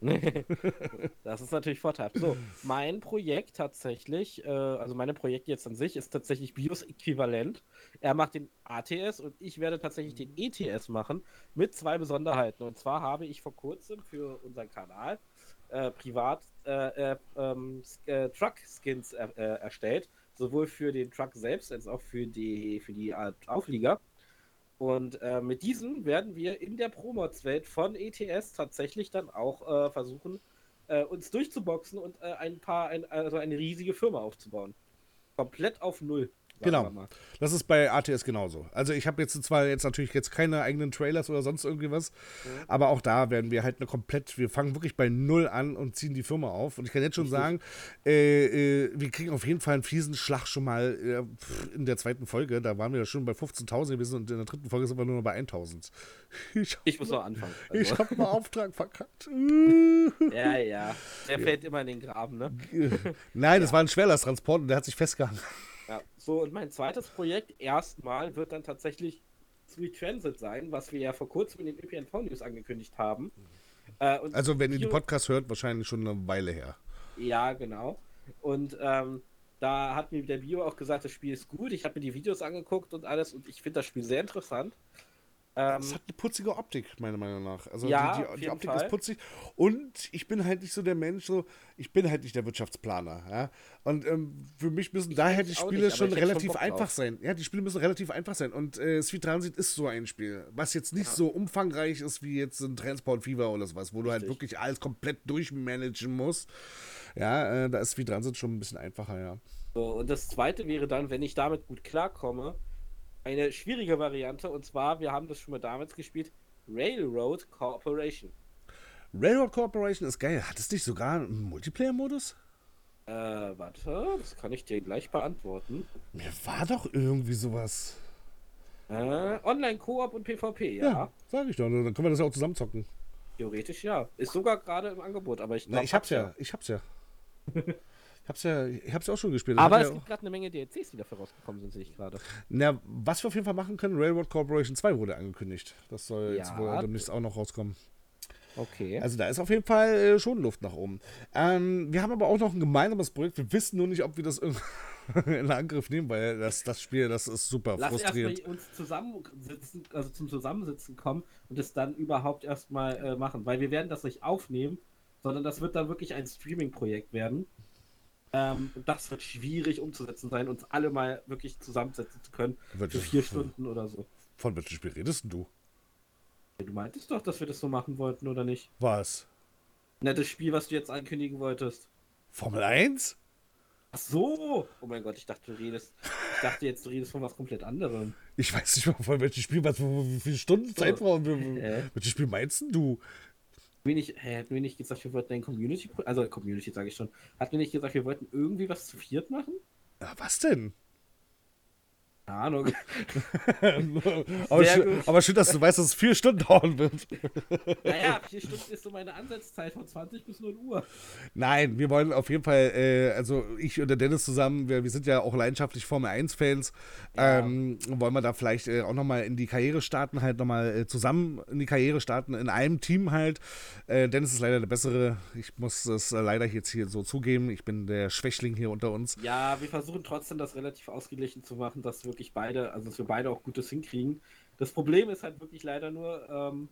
das ist natürlich vorteilhaft. So, mein Projekt tatsächlich, äh, also meine Projekte jetzt an sich, ist tatsächlich BIOS-äquivalent. Er macht den ATS und ich werde tatsächlich den ETS machen mit zwei Besonderheiten. Und zwar habe ich vor kurzem für unseren Kanal äh, privat äh, äh ähm, äh, Truck-Skins äh, erstellt, sowohl für den Truck selbst als auch für die, für die Auflieger. Und äh, mit diesen werden wir in der Promods-Welt von ETS tatsächlich dann auch äh, versuchen, äh, uns durchzuboxen und äh, ein paar, ein, also eine riesige Firma aufzubauen. Komplett auf Null. Genau. Das ist bei ATS genauso. Also ich habe jetzt zwar jetzt natürlich jetzt keine eigenen Trailers oder sonst irgendwie was, mhm. aber auch da werden wir halt eine komplett, wir fangen wirklich bei Null an und ziehen die Firma auf. Und ich kann jetzt schon Richtig. sagen, äh, äh, wir kriegen auf jeden Fall einen fiesen Schlag schon mal äh, in der zweiten Folge. Da waren wir ja schon bei 15.000 gewesen und in der dritten Folge sind wir nur noch bei 1.000. Ich, ich muss noch anfangen. Also. Ich habe einen Auftrag verkackt. ja, ja. Der ja. fällt immer in den Graben, ne? Nein, ja. das war ein Schwerlasttransport und der hat sich festgehangen. Ja, so und mein zweites Projekt erstmal wird dann tatsächlich Sweet Transit sein, was wir ja vor kurzem in den ÖPNV-News angekündigt haben. Äh, also wenn ihr die Podcast hört, wahrscheinlich schon eine Weile her. Ja, genau. Und ähm, da hat mir der Bio auch gesagt, das Spiel ist gut. Ich habe mir die Videos angeguckt und alles und ich finde das Spiel sehr interessant. Ähm, es hat eine putzige Optik, meiner Meinung nach. Also ja, die, die, die Optik Fall. ist putzig. Und ich bin halt nicht so der Mensch, so, ich bin halt nicht der Wirtschaftsplaner. Ja? Und ähm, für mich müssen ich daher die Spiele nicht, schon relativ schon einfach sein. Ja, die Spiele müssen relativ einfach sein. Und äh, Sweet Transit ist so ein Spiel, was jetzt nicht ja. so umfangreich ist wie jetzt ein Transport Fever oder sowas, wo Richtig. du halt wirklich alles komplett durchmanagen musst. Ja, äh, da ist Sweet Transit schon ein bisschen einfacher, ja. So, und das zweite wäre dann, wenn ich damit gut klarkomme, eine schwierige Variante und zwar, wir haben das schon mal damals gespielt, Railroad Corporation. Railroad Corporation ist geil. Hat es nicht sogar einen Multiplayer-Modus? Äh, warte, das kann ich dir gleich beantworten. Mir war doch irgendwie sowas. Äh, Online-Koop und PvP, ja. Ja, sag ich doch. Dann können wir das ja auch zusammen zocken. Theoretisch ja. Ist sogar gerade im Angebot, aber ich glaube. Ich hab's ja. Ich hab's ja. hab's ja, ich hab's ja auch schon gespielt. Aber es ja gibt gerade eine Menge DLCs, die dafür rausgekommen sind, sehe ich gerade. Na, was wir auf jeden Fall machen können, Railroad Corporation 2 wurde angekündigt. Das soll ja, jetzt wohl demnächst auch noch rauskommen. Okay. Also da ist auf jeden Fall äh, schon Luft nach oben. Ähm, wir haben aber auch noch ein gemeinsames Projekt. Wir wissen nur nicht, ob wir das in Angriff nehmen, weil das, das Spiel, das ist super Lass frustrierend. erstmal uns zusammensitzen, also zum Zusammensitzen kommen und es dann überhaupt erstmal äh, machen, weil wir werden das nicht aufnehmen, sondern das wird dann wirklich ein Streaming-Projekt werden. Ähm, das wird schwierig umzusetzen sein, uns alle mal wirklich zusammensetzen zu können Wird- für vier Stunden oder so. Von welchem Spiel redest du? Du meintest doch, dass wir das so machen wollten, oder nicht? Was? Na, das Spiel, was du jetzt ankündigen wolltest. Formel 1? Ach so! Oh mein Gott, ich dachte, du redest. Ich dachte jetzt, du redest von was komplett anderem. Ich weiß nicht mal, von welchem Spiel, was, wie viele Stunden Zeit brauchen wir. Hä? Welches Spiel meinst du? Wir nicht, hä, hatten wir nicht gesagt, wir wollten ein Community, also Community sage ich schon, hatten wir nicht gesagt, wir wollten irgendwie was zu viert machen? Ja, was denn? Keine Ahnung. aber, schön, aber schön, dass du weißt, dass es vier Stunden dauern wird. naja, vier Stunden ist so meine Ansatzzeit von 20 bis 0 Uhr. Nein, wir wollen auf jeden Fall, äh, also ich und der Dennis zusammen, wir, wir sind ja auch leidenschaftlich Formel 1-Fans, Ja. ähm, wollen wir da vielleicht äh, auch nochmal in die Karriere starten, halt nochmal äh, zusammen in die Karriere starten, in einem Team halt. Äh, Dennis ist leider der Bessere, ich muss es leider jetzt hier so zugeben, ich bin der Schwächling hier unter uns. Ja, wir versuchen trotzdem das relativ ausgeglichen zu machen, dass wirklich beide, also dass wir beide auch Gutes hinkriegen. Das Problem ist halt wirklich leider nur, ähm,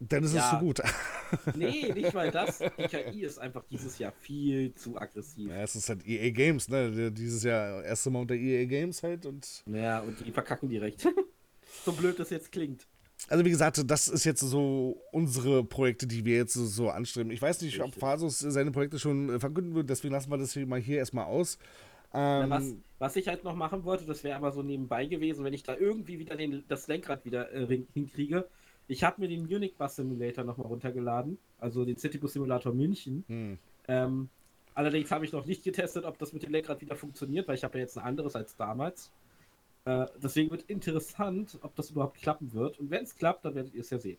Dennis ist Ja. so gut. nee, nicht mal das. Die KI ist einfach dieses Jahr viel zu aggressiv. Ja, es ist halt EA Games, ne? Dieses Jahr erste Mal unter EA Games halt und Ja, und die verkacken direkt. so blöd das jetzt klingt. Also wie gesagt, das ist jetzt so unsere Projekte, die wir jetzt so, anstreben. Ich weiß nicht, ob. Fasus seine Projekte schon äh, verkünden wird, deswegen lassen wir das hier mal hier erstmal aus. Na, Ähm, was, was ich halt noch machen wollte, das wäre aber so nebenbei gewesen, wenn ich da irgendwie wieder den, das Lenkrad wieder äh, hin- hinkriege. Ich habe mir den Munich Bus Simulator nochmal runtergeladen, also den Citybus Simulator München. hm. Ähm, allerdings habe ich noch nicht getestet, ob das mit dem Lenkrad wieder funktioniert, weil ich habe ja jetzt ein anderes als damals. Äh, deswegen wird interessant, ob das überhaupt klappen wird. Und wenn es klappt, dann werdet ihr es ja sehen.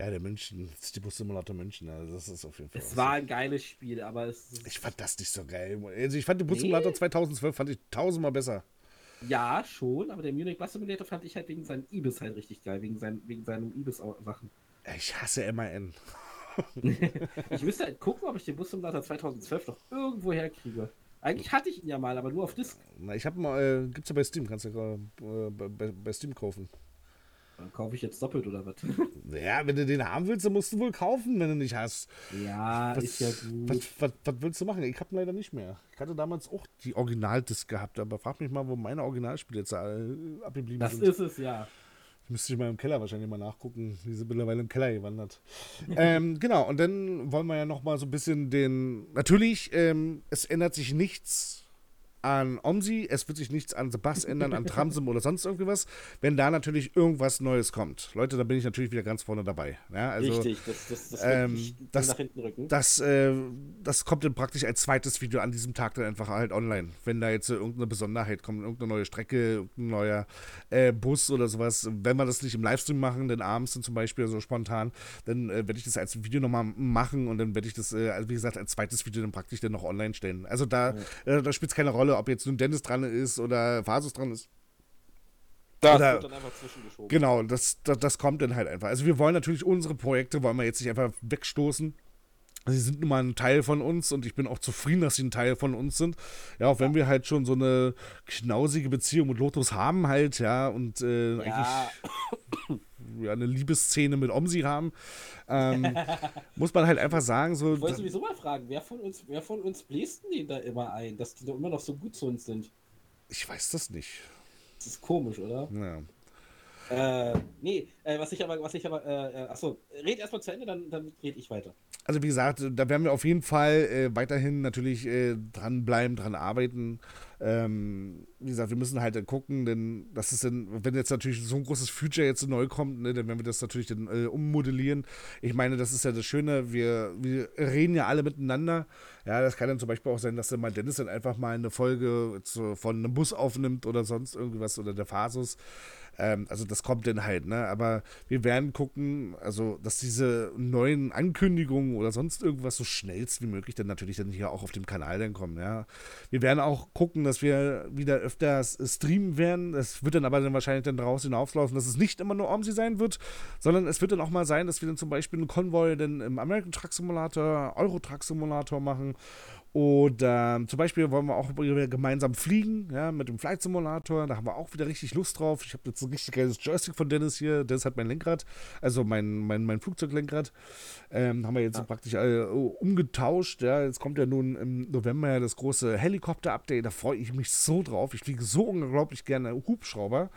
Ja, der München, Stibus Simulator München, also das ist auf jeden Fall. Es war ein geiles Spiel, aber es ich fand das nicht so geil. Also ich fand den Bus Nee? Simulator 2012 fand ich tausendmal besser. ja schon, aber der Munich Bus Simulator fand ich halt wegen seinem Ibis halt richtig geil, wegen, sein, wegen seinem Ibis-Sachen. Ich hasse MAN. Ich müsste halt gucken, ob ich den Bus Simulator 2012 noch irgendwo herkriege. Eigentlich hatte ich ihn ja mal, aber nur auf Disc. Na, ich habe mal, äh, gibt's ja bei Steam, kannst du äh, bei, bei, bei Steam kaufen. Dann kaufe ich jetzt doppelt oder was? Ja, wenn du den haben willst, dann musst du wohl kaufen, wenn du nicht hast. Ja, Was, ist ja gut. was, was, was willst du machen? Ich habe leider nicht mehr. Ich hatte damals auch die Originaldisc gehabt, aber frag mich mal, wo meine Originalspiele jetzt äh, abgeblieben Das sind. ist es ja. Müsste ich mal im Keller wahrscheinlich mal nachgucken. Die sind mittlerweile im Keller gewandert. ähm, genau, und dann wollen wir ja noch mal so ein bisschen den. Natürlich, ähm, es ändert sich nichts an Omsi, es wird sich nichts an The Bass ändern, an Tramsim oder sonst irgendwie was, wenn da natürlich irgendwas Neues kommt. Leute, da bin ich natürlich wieder ganz vorne dabei. Ja, also, Richtig, das, das, das ähm, das- nach hinten rücken. Das, äh, das kommt dann praktisch als zweites Video an diesem Tag dann einfach halt online. Wenn da jetzt äh, irgendeine Besonderheit kommt, irgendeine neue Strecke, irgendein neuer äh, Bus oder sowas. Wenn wir das nicht im Livestream machen, dann abends dann zum Beispiel so spontan, dann äh, werde ich das als Video nochmal machen und dann werde ich das, äh, wie gesagt, als zweites Video dann praktisch dann noch online stellen. Also da, äh, da spielt es keine Rolle, ob jetzt nun Dennis dran ist oder Fasus dran ist. das oder- wird dann einfach zwischengeschoben. Genau, das, das, das kommt dann halt einfach. Also wir wollen natürlich unsere Projekte, wollen wir jetzt nicht einfach wegstoßen. Sie sind nun mal ein Teil von uns und ich bin auch zufrieden, dass sie ein Teil von uns sind. Ja, auch wenn wir halt schon so eine knausige Beziehung mit Lotus haben halt, ja, und äh, Ja, eigentlich ja, eine Liebesszene mit Omsi haben, ähm, muss man halt einfach sagen, so, ich wollte sowieso mal fragen, wer von uns, wer von uns bläst denn den da immer ein, dass die doch immer noch so gut zu uns sind? ich weiß das nicht. Das ist komisch, oder? Ja. Äh, nee, äh, was ich aber, was ich aber, äh, äh, achso, red erstmal zu Ende, dann, dann red ich weiter. Also wie gesagt, da werden wir auf jeden Fall äh, weiterhin natürlich äh, dranbleiben, dran arbeiten. Ähm, wie gesagt, wir müssen halt äh, gucken, denn das ist dann, wenn jetzt natürlich so ein großes Future jetzt neu kommt, ne, dann werden wir das natürlich dann äh, ummodellieren. Ich meine, das ist ja das Schöne, wir, wir reden ja alle miteinander. Ja, das kann dann zum Beispiel auch sein, dass dann mal Dennis dann einfach mal eine Folge so von einem Bus aufnimmt oder sonst irgendwas oder der Fasus. Ähm, also das kommt dann halt, ne? Aber wir werden gucken, also dass diese neuen Ankündigungen oder sonst irgendwas so schnellst wie möglich dann natürlich dann hier auch auf dem Kanal dann kommen, ja. Wir werden auch gucken, dass wir wieder öfters streamen werden. Es wird dann aber dann wahrscheinlich dann daraus hinauslaufen, dass es nicht immer nur OMSI sein wird, sondern es wird dann auch mal sein, dass wir dann zum Beispiel einen Konvoi dann im American Truck Simulator, Euro Truck Simulator machen oder zum Beispiel wollen wir auch gemeinsam fliegen, ja, mit dem Flight Simulator. Da haben wir auch wieder richtig Lust drauf. Ich habe jetzt ein richtig geiles Joystick von Dennis hier. Dennis hat mein Lenkrad, also mein, mein, mein Flugzeuglenkrad. Ähm, haben wir jetzt ja. praktisch äh, umgetauscht. Ja. Jetzt kommt ja nun im November das große Helikopter-Update. Da freue ich mich so drauf. Ich fliege so unglaublich gerne Hubschrauber.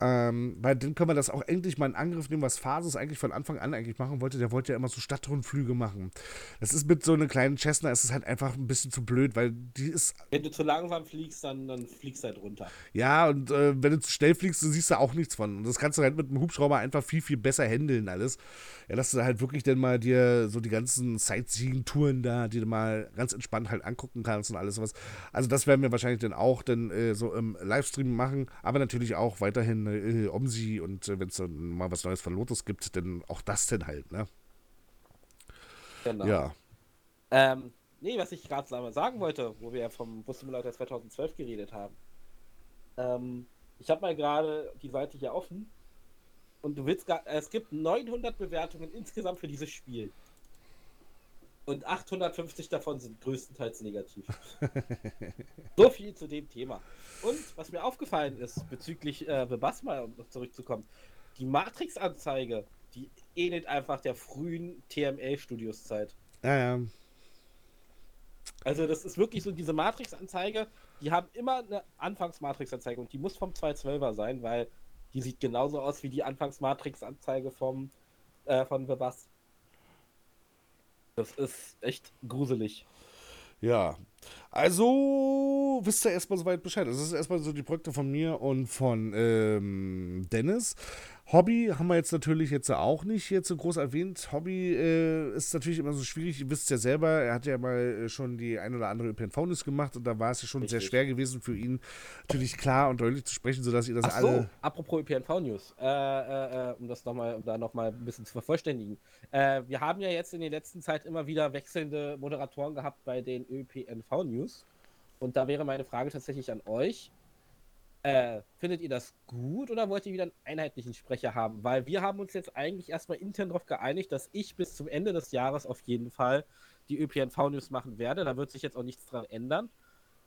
Ähm, weil dann können wir das auch endlich mal in Angriff nehmen, was Phases eigentlich von Anfang an eigentlich machen wollte. Der wollte ja immer so Stadtrundflüge machen. Das ist mit so einer kleinen Cessna, ist es halt einfach ein bisschen zu blöd, weil die ist. Wenn du zu langsam fliegst, dann, dann fliegst du halt runter. Ja, und äh, wenn du zu schnell fliegst, dann siehst du auch nichts von. Und das kannst du halt mit einem Hubschrauber einfach viel, viel besser handeln alles. Ja, dass du halt wirklich dann mal dir so die ganzen Sightseeing-Touren da, die du mal ganz entspannt halt angucken kannst und alles was. Also das werden wir wahrscheinlich dann auch dann äh, so im Livestream machen, aber natürlich auch weiterhin äh, Omsi und äh, wenn es dann mal was Neues von Lotus gibt, dann auch das denn halt, ne? Genau. Ja. Ähm, nee, was ich gerade sagen wollte, wo wir ja vom Bus Simulator 2012 geredet haben. Ähm, ich habe mal gerade die Seite hier offen und du willst gar, es gibt 900 Bewertungen insgesamt für dieses Spiel. Und 850 davon sind größtenteils negativ. so viel zu dem Thema. Und was mir aufgefallen ist, bezüglich äh, Bebasma, um zurückzukommen, die Matrix-Anzeige, die ähnelt einfach der frühen TML-Studios-Zeit. Ja, ja. Also das ist wirklich so, diese Matrix-Anzeige, die haben immer eine Anfangs-Matrix-Anzeige und die muss vom 212er sein, weil die sieht genauso aus wie die Anfangs-Matrix-Anzeige vom äh, von Bebas. Das ist echt gruselig. Ja, also wisst ihr erstmal soweit Bescheid. Das ist erstmal so die Projekte von mir und von ähm, Dennis. Hobby haben wir jetzt natürlich jetzt auch nicht jetzt so groß erwähnt. Hobby äh, ist natürlich immer so schwierig. Ihr wisst ja selber, er hat ja mal äh, schon die ein oder andere ÖPNV-News gemacht und da war es ja schon Richtig. sehr schwer gewesen für ihn, natürlich klar und deutlich zu sprechen, sodass ihr das Ach so, alle. Apropos ÖPNV-News, äh, äh, äh, um das nochmal, um da nochmal ein bisschen zu vervollständigen. Äh, wir haben ja jetzt in der letzten Zeit immer wieder wechselnde Moderatoren gehabt bei den ÖPNV-News. Und da wäre meine Frage tatsächlich an euch äh, findet ihr das gut oder wollt ihr wieder einen einheitlichen Sprecher haben? Weil wir haben uns jetzt eigentlich erstmal intern darauf geeinigt, dass ich bis zum Ende des Jahres auf jeden Fall die ÖPNV-News machen werde. Da wird sich jetzt auch nichts dran ändern.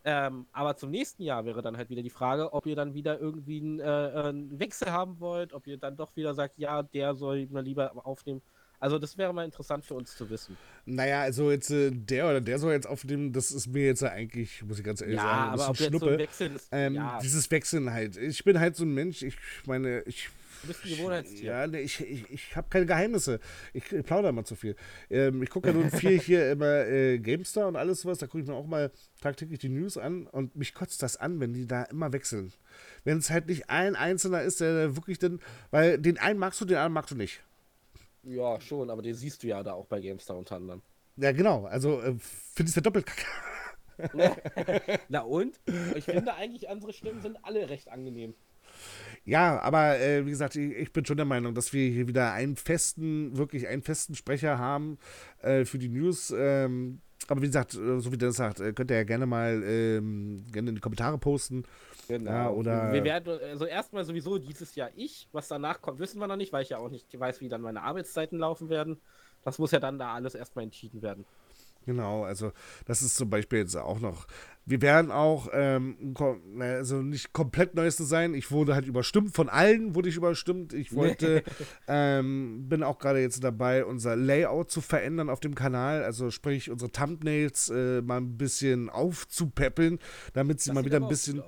Ähm, aber zum nächsten Jahr wäre dann halt wieder die Frage, ob ihr dann wieder irgendwie einen, äh, einen Wechsel haben wollt, ob ihr dann doch wieder sagt, ja, der soll mal lieber aufnehmen. Also das wäre mal interessant für uns zu wissen. Naja, also jetzt äh, der oder der soll jetzt aufnehmen, das ist mir jetzt eigentlich, muss ich ganz ehrlich ja, sagen, ein aber bisschen Schnuppe. So Wechsel ist, ähm, ja. Dieses Wechseln halt. Ich bin halt so ein Mensch, ich meine, ich Du bist ein Gewohnheitstier. Ja, ne, ich, ich, ich habe keine Geheimnisse. Ich, ich plaudere immer zu viel. Ähm, ich gucke ja nun viel hier immer äh, GameStar und alles was. Da gucke ich mir auch mal tagtäglich die News an und mich kotzt das an, wenn die da immer wechseln. Wenn es halt nicht ein Einzelner ist, der wirklich dann, weil den einen magst du, den anderen magst du nicht. Ja, schon, aber den siehst du ja da auch bei GameStar unter anderem. Ja, genau. Also äh, finde ich ja doppelt kacke. Na und? Ich finde eigentlich, unsere Stimmen sind alle recht angenehm. Ja, aber äh, wie gesagt, ich, ich, bin schon der Meinung, dass wir hier wieder einen festen, wirklich einen festen Sprecher haben äh, für die News. Ähm, aber wie gesagt, äh, so wie der das sagt, äh, könnt ihr ja gerne mal ähm, gerne in die Kommentare posten. Genau. Ja, oder wir werden, also erstmal sowieso dieses Jahr ich. Was danach kommt, wissen wir noch nicht, weil ich ja auch nicht weiß, wie dann meine Arbeitszeiten laufen werden. Das muss ja dann da alles erstmal entschieden werden. Genau, also das ist zum Beispiel jetzt auch noch. Wir werden auch, ähm, also nicht komplett Neueste sein. Ich wurde halt überstimmt, von allen wurde ich überstimmt. Ich wollte, ähm, bin auch gerade jetzt dabei, unser Layout zu verändern auf dem Kanal. Also sprich, unsere Thumbnails äh, mal ein bisschen aufzupäppeln, damit sie das mal wieder ein bisschen.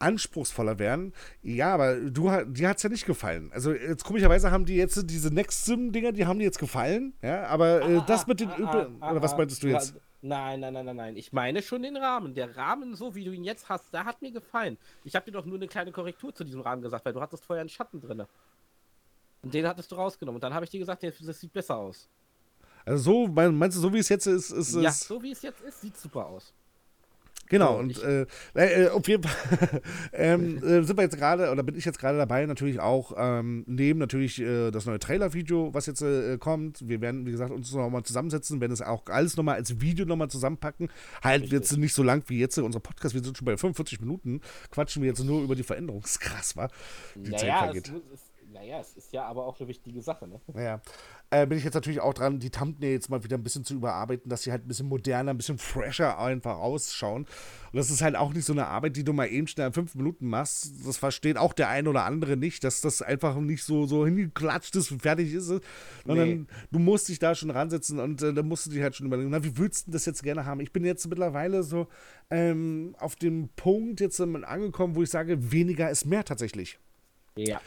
Anspruchsvoller werden. Ja, aber du, dir hat es ja nicht gefallen. Also jetzt komischerweise haben die jetzt diese Next Sim-Dinger, die haben dir jetzt gefallen. Ja, aber äh, ah, das mit den ah, Übel. Ah, oder was meintest du jetzt? Nein, nein, nein, nein, nein. Ich meine schon den Rahmen. Der Rahmen, so wie du ihn jetzt hast, der hat mir gefallen. Ich habe dir doch nur eine kleine Korrektur zu diesem Rahmen gesagt, weil du hattest vorher einen Schatten drin. Und den hattest du rausgenommen. Und dann habe ich dir gesagt, das sieht besser aus. Also so, meinst du, so wie es jetzt ist, ist es. Ja, so wie es jetzt ist, sieht super aus. Genau, und, äh, äh, auf jeden Fall ähm, äh, sind wir jetzt gerade, oder bin ich jetzt gerade dabei, natürlich auch ähm, neben natürlich äh, das neue Trailer-Video, was jetzt äh, kommt. Wir werden, wie gesagt, uns nochmal zusammensetzen, werden es auch alles nochmal als Video nochmal zusammenpacken. Halt Richtig. jetzt nicht so lang wie jetzt unser Podcast, wir sind schon bei 45 Minuten, quatschen wir jetzt nur über die Veränderung. Das ist krass, wa? Die naja, Zeit vergeht. Es, es, naja, es ist ja aber auch eine wichtige Sache, ne? Naja äh, bin ich jetzt natürlich auch dran, die Thumbnails mal wieder ein bisschen zu überarbeiten, dass sie halt ein bisschen moderner, ein bisschen fresher einfach ausschauen. Und das ist halt auch nicht so eine Arbeit, die du mal eben schnell in fünf Minuten machst. Das versteht auch der ein oder andere nicht, dass das einfach nicht so, so hingeklatscht ist und fertig ist. Sondern nee. du musst dich da schon ransetzen und äh, da musst du dich halt schon überlegen, na, wie würdest du das jetzt gerne haben? Ich bin jetzt mittlerweile so ähm, auf dem Punkt jetzt angekommen, wo ich sage, weniger ist mehr tatsächlich. Ja.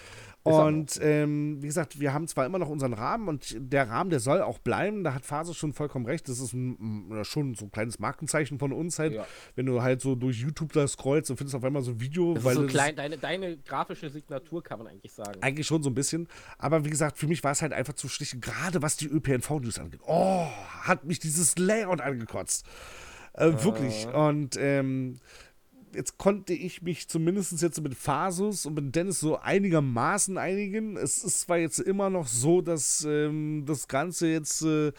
Und ähm, wie gesagt, wir haben zwar immer noch unseren Rahmen und der Rahmen, der soll auch bleiben. Da hat Phase schon vollkommen recht. Das ist ein, schon so ein kleines Markenzeichen von uns halt. Ja. Wenn du halt so durch YouTube da scrollst und findest auf einmal so ein Video. Das weil so klein, deine, deine grafische Signatur kann man eigentlich sagen. Eigentlich schon so ein bisschen. Aber wie gesagt, für mich war es halt einfach zu schlicht, gerade was die ÖPNV-News angeht. Oh, hat mich dieses Layout angekotzt. Äh, äh. Wirklich. Und ähm, jetzt konnte ich mich zumindest jetzt mit Fasus und mit Dennis so einigermaßen einigen. Es ist zwar jetzt immer noch so, dass ähm, das Ganze jetzt äh,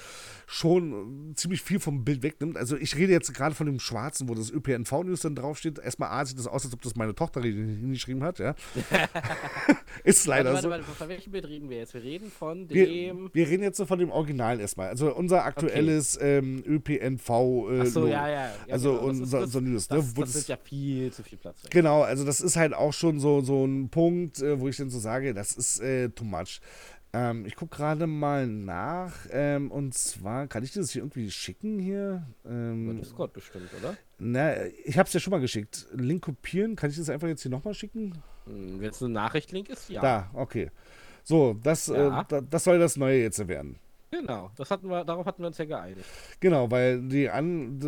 schon ziemlich viel vom Bild wegnimmt. Also ich rede jetzt gerade von dem Schwarzen, wo das ÖPNV-News dann draufsteht. Erstmal A sieht das aus, als ob das meine Tochter hingeschrieben hat, ja. ist leider warte, warte, so. von welchem Bild reden wir jetzt? Wir reden von dem. Wir, wir reden jetzt so von dem Originalen erstmal. Also unser aktuelles okay. ähm, ÖPNV. Äh, Achso, ja, ja, ja. Also genau. unser, das, unser News. Ne, das, ne, das, das ist ja viel zu viel Platz. Genau, also das ist halt auch schon so, so ein Punkt, äh, wo ich dann so sage, das ist äh, too much. Ähm, ich gucke gerade mal nach. Ähm, und zwar, kann ich das hier irgendwie schicken hier? Ähm, Discord bestimmt, oder? Na, ich habe es ja schon mal geschickt. Link kopieren. Kann ich das einfach jetzt hier nochmal schicken? Hm, Wenn es eine Nachricht-Link ist, ja. Da, okay. So, das, ja. äh, das soll das Neue jetzt werden. Genau, das hatten wir, darauf hatten wir uns ja geeinigt. Genau, weil die an,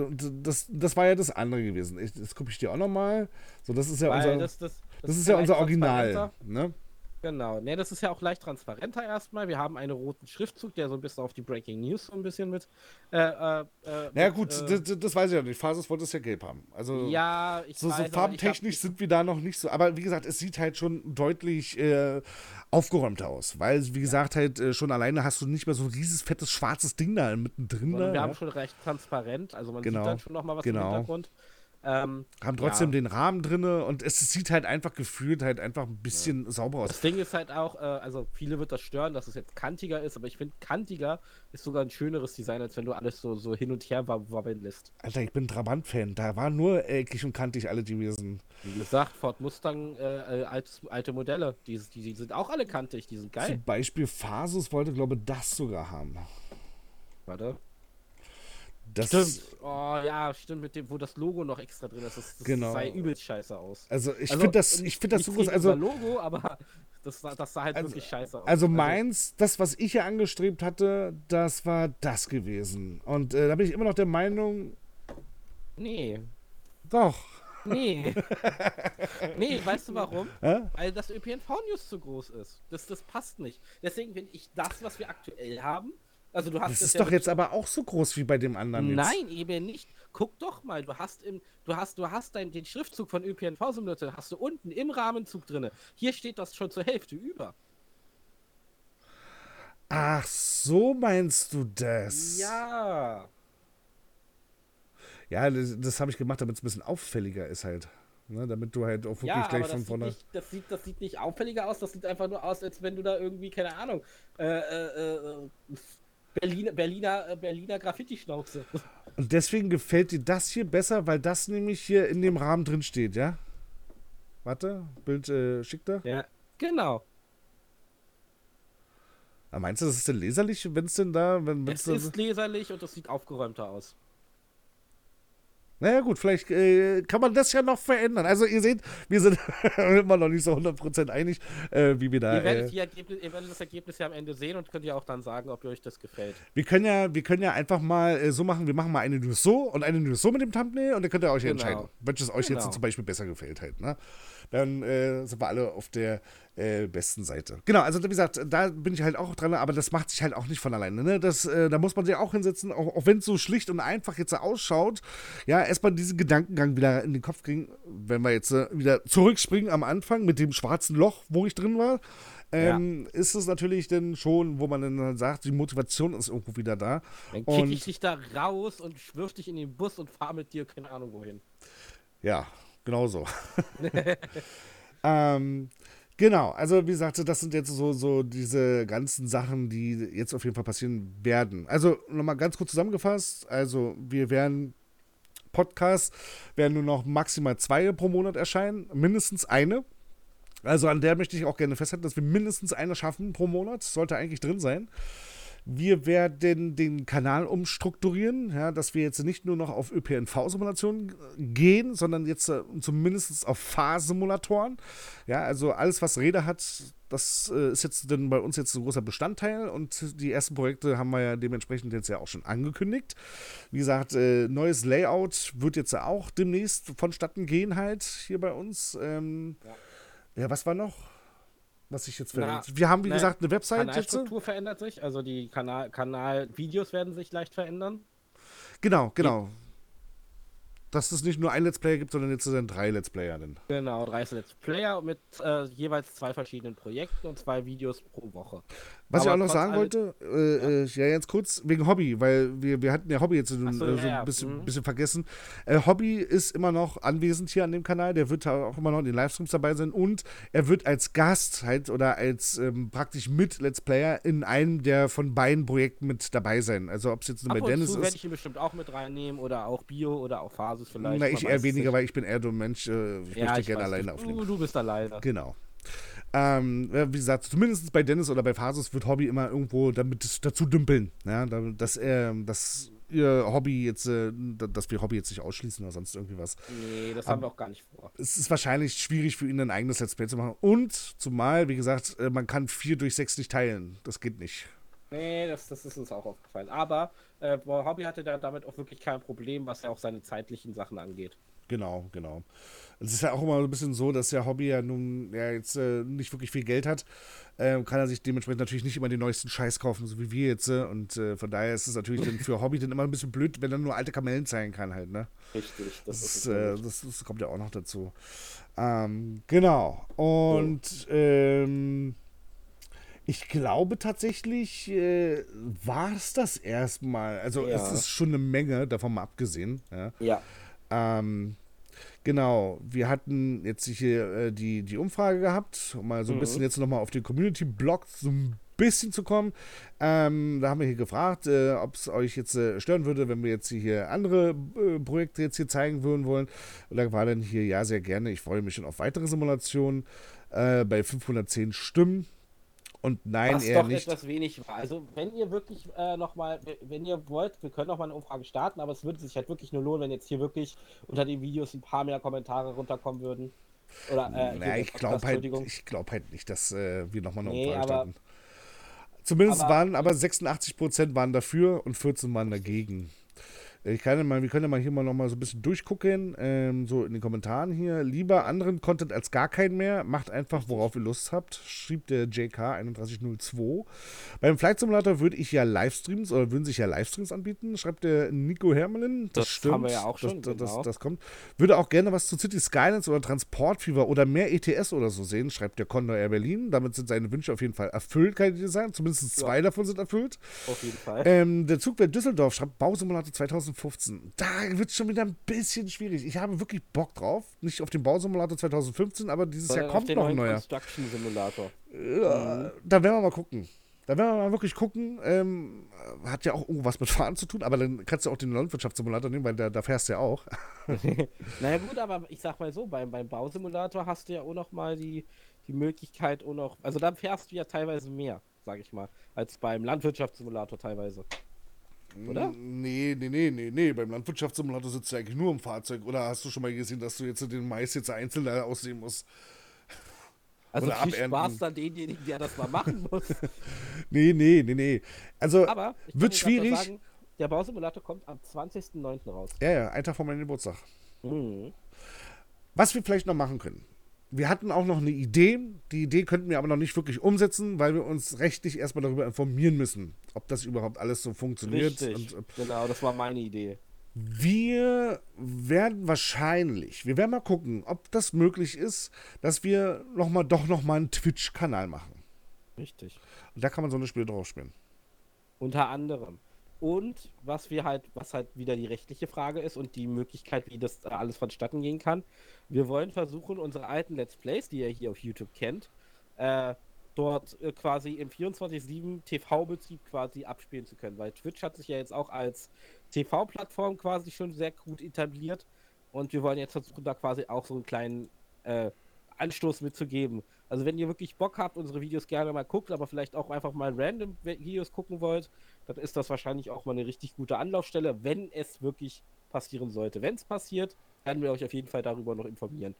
das, das war ja das andere gewesen. Ich, das gucke ich dir auch nochmal. So, das ist ja weil unser, das, das, das, ist ja unser Original. Ne? Genau. Ne, das ist ja auch leicht transparenter erstmal. Wir haben einen roten Schriftzug, der so ein bisschen auf die Breaking News so ein bisschen mit. Äh, äh, äh naja, gut, äh, das, das, weiß ich ja nicht. Phases wollte es ja gelb haben. Also, ja, ich so, weiß, so farbentechnisch sind wir da noch nicht so. Aber wie gesagt, es sieht halt schon deutlich äh, aufgeräumter aus. Weil, wie gesagt, halt äh, schon alleine hast du nicht mehr so ein riesiges, fettes, schwarzes Ding da mittendrin. Da, wir ja. haben schon recht transparent. Also man genau. sieht dann schon nochmal was genau. im Hintergrund. Ähm, haben trotzdem ja. den Rahmen drin und es sieht halt einfach gefühlt halt einfach ein bisschen ja. sauber aus. Das Ding ist halt auch, äh, also viele wird das stören, dass es jetzt kantiger ist, aber ich finde, kantiger ist sogar ein schöneres Design, als wenn du alles so, so hin und her wabbeln lässt. Alter, ich bin Trabant-Fan. Da waren nur eckig und kantig alle gewesen. Wie gesagt, Ford Mustang, äh, äh alte, alte Modelle, die, die, die, sind auch alle kantig, die sind geil. Zum Beispiel Fasus wollte, glaube ich, das sogar haben. Warte. Das stimmt. Oh ja, stimmt, mit dem, wo das Logo noch extra drin ist. Das, das genau. sah übelst scheiße aus. Also ich also, finde das, ich finde das so groß. Also Logo, aber das, das sah halt also, wirklich scheiße aus. Also, also meins, das, was ich ja angestrebt hatte, das war das gewesen. Und äh, da bin ich immer noch der Meinung. Nee. Doch. Nee. nee, weißt du warum? Äh? Weil das ÖPNV-News zu groß ist. Das, das passt nicht. Deswegen finde ich das, was wir aktuell haben, also du hast das ist ja doch jetzt aber auch so groß wie bei dem anderen jetzt. Nein, eben nicht. Guck doch mal, du hast im, du hast, du hast dein, den Schriftzug von ÖPNV Simulator, hast du unten im Rahmenzug drin. Hier steht das schon zur Hälfte über. Ach, so meinst du das? Ja. Ja, das, das habe ich gemacht, damit es ein bisschen auffälliger ist halt. Ne, damit du halt auch wirklich ja, gleich von vorne. Nicht, das, sieht, das sieht nicht auffälliger aus, das sieht einfach nur aus, als wenn du da irgendwie, keine Ahnung, äh, äh, äh Berliner, Berliner, äh, Berliner Graffiti-Schnauze. Und deswegen gefällt dir das hier besser, weil das nämlich hier in dem Rahmen drin steht, ja? Warte, Bild äh, schickt er? Ja, genau. Aber meinst du, das ist denn leserlich, wenn es denn da. Wenn, es ist leserlich und es sieht aufgeräumter aus. Naja gut, vielleicht äh, kann man das ja noch verändern. Also ihr seht, wir sind immer noch nicht so 100% einig, äh, wie wir da... Ihr werdet, äh, Ergebnis, ihr werdet, das Ergebnis ja am Ende sehen und könnt ja auch dann sagen, ob euch das gefällt. Wir können ja, wir können ja einfach mal äh, so machen, wir machen mal eine News so und eine News so mit dem Thumbnail und dann könnt ihr euch genau. entscheiden, welches euch genau. jetzt zum Beispiel besser gefällt halt. Ne? Dann äh, sind wir alle auf der äh, besten Seite. Genau, also wie gesagt, da bin ich halt auch dran, aber das macht sich halt auch nicht von alleine. Ne? Das, äh, da muss man sich auch hinsetzen, auch, auch wenn es so schlicht und einfach jetzt ausschaut. Ja, erstmal diesen Gedankengang wieder in den Kopf kriegen, wenn wir jetzt äh, wieder zurückspringen am Anfang mit dem schwarzen Loch, wo ich drin war. Ähm, ja. ist es natürlich dann schon, wo man dann sagt, die Motivation ist irgendwo wieder da. Dann kick ich dich da raus und schwirf dich in den Bus und fahr mit dir keine Ahnung wohin. Ja, genau so. ähm, Genau, also wie gesagt, das sind jetzt so, so diese ganzen Sachen, die jetzt auf jeden Fall passieren werden. Also nochmal ganz kurz zusammengefasst, also wir werden Podcasts werden nur noch maximal zwei pro Monat erscheinen, mindestens eine. Also an der möchte ich auch gerne festhalten, dass wir mindestens eine schaffen pro Monat, sollte eigentlich drin sein. Wir werden den Kanal umstrukturieren, ja, dass wir jetzt nicht nur noch auf ÖPNV-Simulationen gehen, sondern jetzt äh, zumindest auf Fahrsimulatoren. Ja, also alles, was Räder hat, das äh, ist jetzt dann bei uns jetzt ein großer Bestandteil und die ersten Projekte haben wir ja dementsprechend jetzt ja auch schon angekündigt. Wie gesagt, äh, neues Layout wird jetzt auch demnächst vonstatten gehen halt hier bei uns. Ähm, ja. ja, was war noch? Was sich jetzt verändert. Wir haben, wie na, gesagt, eine Website. Die Struktur verändert sich, also die Kanal, Kanal-Videos werden sich leicht verändern. Genau, genau dass es nicht nur ein Let's Player gibt, sondern jetzt sind drei Let's Player. Denn. Genau, drei Let's Player mit äh, jeweils zwei verschiedenen Projekten und zwei Videos pro Woche. Was Aber ich auch noch sagen wollte, äh, ja. Äh, ja. jetzt kurz, wegen Hobby, weil wir, wir hatten ja Hobby jetzt so, so, äh, so ja, ein bisschen, mhm. bisschen vergessen. Äh, Hobby ist immer noch anwesend hier an dem Kanal, der wird auch immer noch in den Livestreams dabei sein und er wird als Gast halt oder als ähm, praktisch mit Let's Player in einem der von beiden Projekten mit dabei sein. Also ob es jetzt nur bei Dennis zu ist. werde ich ihn bestimmt auch mit reinnehmen oder auch Bio oder auch Phasis vielleicht. Na, ich eher weniger, weil ich bin eher so ein Mensch, äh, ich ja, möchte gerne alleine aufnehmen. Du, du bist alleine. Genau. Ähm, wie gesagt, zumindest bei Dennis oder bei Phasis wird Hobby immer irgendwo damit dazu dümpeln. Ja, dass er, dass ihr Hobby jetzt, äh, dass wir Hobby jetzt nicht ausschließen oder sonst irgendwie was. Nee, das haben wir auch gar nicht vor. Es ist wahrscheinlich schwierig für ihn ein eigenes Let's Play zu machen. Und zumal, wie gesagt, äh, man kann 4 durch 6 nicht teilen. Das geht nicht. Nee, das, das ist uns auch aufgefallen. Aber äh, Hobby hatte da damit auch wirklich kein Problem, was ja auch seine zeitlichen Sachen angeht. Genau, genau. Es ist ja auch immer ein bisschen so, dass der Hobby ja nun ja jetzt äh, nicht wirklich viel Geld hat. Ähm, kann er sich dementsprechend natürlich nicht immer den neuesten Scheiß kaufen, so wie wir jetzt. Äh, und äh, von daher ist es natürlich dann für Hobby dann immer ein bisschen blöd, wenn er nur alte Kamellen zeigen kann halt, ne? Richtig, das, das, ist, äh, das, das, kommt ja auch noch dazu. Ähm, genau. Und ähm, ich glaube tatsächlich äh, war es das erstmal. Also ja. es ist schon eine Menge, davon mal abgesehen. Ja. ja. Ähm, genau, wir hatten jetzt hier äh, die, die Umfrage gehabt, um mal so ein mhm. bisschen jetzt nochmal auf den Community-Blog so ein bisschen zu kommen. Ähm, da haben wir hier gefragt, äh, ob es euch jetzt äh, stören würde, wenn wir jetzt hier andere äh, Projekte jetzt hier zeigen würden wollen. Und da war dann hier, ja, sehr gerne. Ich freue mich schon auf weitere Simulationen äh, bei 510 Stimmen. Und nein, Was eher doch nicht. etwas wenig war. Also, wenn ihr wirklich äh, nochmal, wenn ihr wollt, wir können nochmal eine Umfrage starten, aber es würde sich halt wirklich nur lohnen, wenn jetzt hier wirklich unter den Videos ein paar mehr Kommentare runterkommen würden. Oder, äh, naja, ich glaube halt, glaub halt nicht, dass äh, wir nochmal eine nee, Umfrage starten. Zumindest aber, waren aber 86% waren dafür und 14 waren dagegen. Ich kann mal, wir können ja mal hier mal noch mal so ein bisschen durchgucken, ähm, so in den Kommentaren hier. Lieber anderen Content als gar keinen mehr. Macht einfach, worauf ihr Lust habt, schrieb der JK3102. Beim Flight Simulator würde ich ja Livestreams oder würden sich ja Livestreams anbieten, schreibt der Nico Hermelin. Das, das stimmt. haben wir ja auch schon. Das, genau. das, das, kommt. Würde auch gerne was zu City Skylines oder Transport Fever oder mehr ETS oder so sehen, schreibt der Condor Air Berlin. Damit sind seine Wünsche auf jeden Fall erfüllt, kann ich dir sagen. Zumindest zwei ja. davon sind erfüllt. Auf jeden Fall. Ähm, der Zugwert Düsseldorf schreibt Bausimulator 2000 2015. Da wird es schon wieder ein bisschen schwierig. Ich habe wirklich Bock drauf. Nicht auf den Bausimulator 2015, aber dieses Jahr kommt noch ein neuer. Construction Simulator. Ja, mhm. Da werden wir mal gucken. Da werden wir mal wirklich gucken. Ähm, hat ja auch irgendwas mit Fahren zu tun, aber dann kannst du auch den Landwirtschaftssimulator nehmen, weil da, da fährst du ja auch. naja, gut, aber ich sag mal so: beim, beim Bausimulator hast du ja auch noch mal die, die Möglichkeit, auch noch. Also da fährst du ja teilweise mehr, sag ich mal, als beim Landwirtschaftssimulator teilweise. Oder? Nee, nee, nee, nee, nee. Beim Landwirtschaftssimulator sitzt du eigentlich nur im Fahrzeug. Oder hast du schon mal gesehen, dass du jetzt den Mais jetzt einzeln aussehen musst? Also Oder viel abernten. Spaß dann denjenigen, der das mal machen muss. nee, nee, nee, nee. Also Aber wird schwierig. Sagen, der Bausimulator kommt am 20.09. raus. Ja, ja, ein Tag vor meinem Geburtstag. Mhm. Was wir vielleicht noch machen können wir hatten auch noch eine Idee. Die Idee könnten wir aber noch nicht wirklich umsetzen, weil wir uns rechtlich erstmal darüber informieren müssen, ob das überhaupt alles so funktioniert. Richtig. Und, genau, das war meine Idee. wir werden wahrscheinlich, wir werden mal gucken, ob das möglich ist, dass wir noch mal, doch noch mal einen Twitch-Kanal machen. Richtig. Und da kann man so eine Spiele drauf spielen. Unter anderem. Und was wir halt, was halt wieder die rechtliche Frage ist und die Möglichkeit, wie das alles vonstatten gehen kann. Wir wollen versuchen, unsere alten Let's Plays, die ihr hier auf YouTube kennt, äh, dort äh, quasi im 24-7 TV-Betrieb quasi abspielen zu können. Weil Twitch hat sich ja jetzt auch als TV-Plattform quasi schon sehr gut etabliert. Und wir wollen jetzt versuchen, da quasi auch so einen kleinen äh, Anstoß mitzugeben. Also wenn ihr wirklich Bock habt, unsere Videos gerne mal guckt, aber vielleicht auch einfach mal random Videos gucken wollt, dann ist das wahrscheinlich auch mal eine richtig gute Anlaufstelle, wenn es wirklich passieren sollte. Wenn es passiert, werden wir euch auf jeden Fall darüber noch informieren.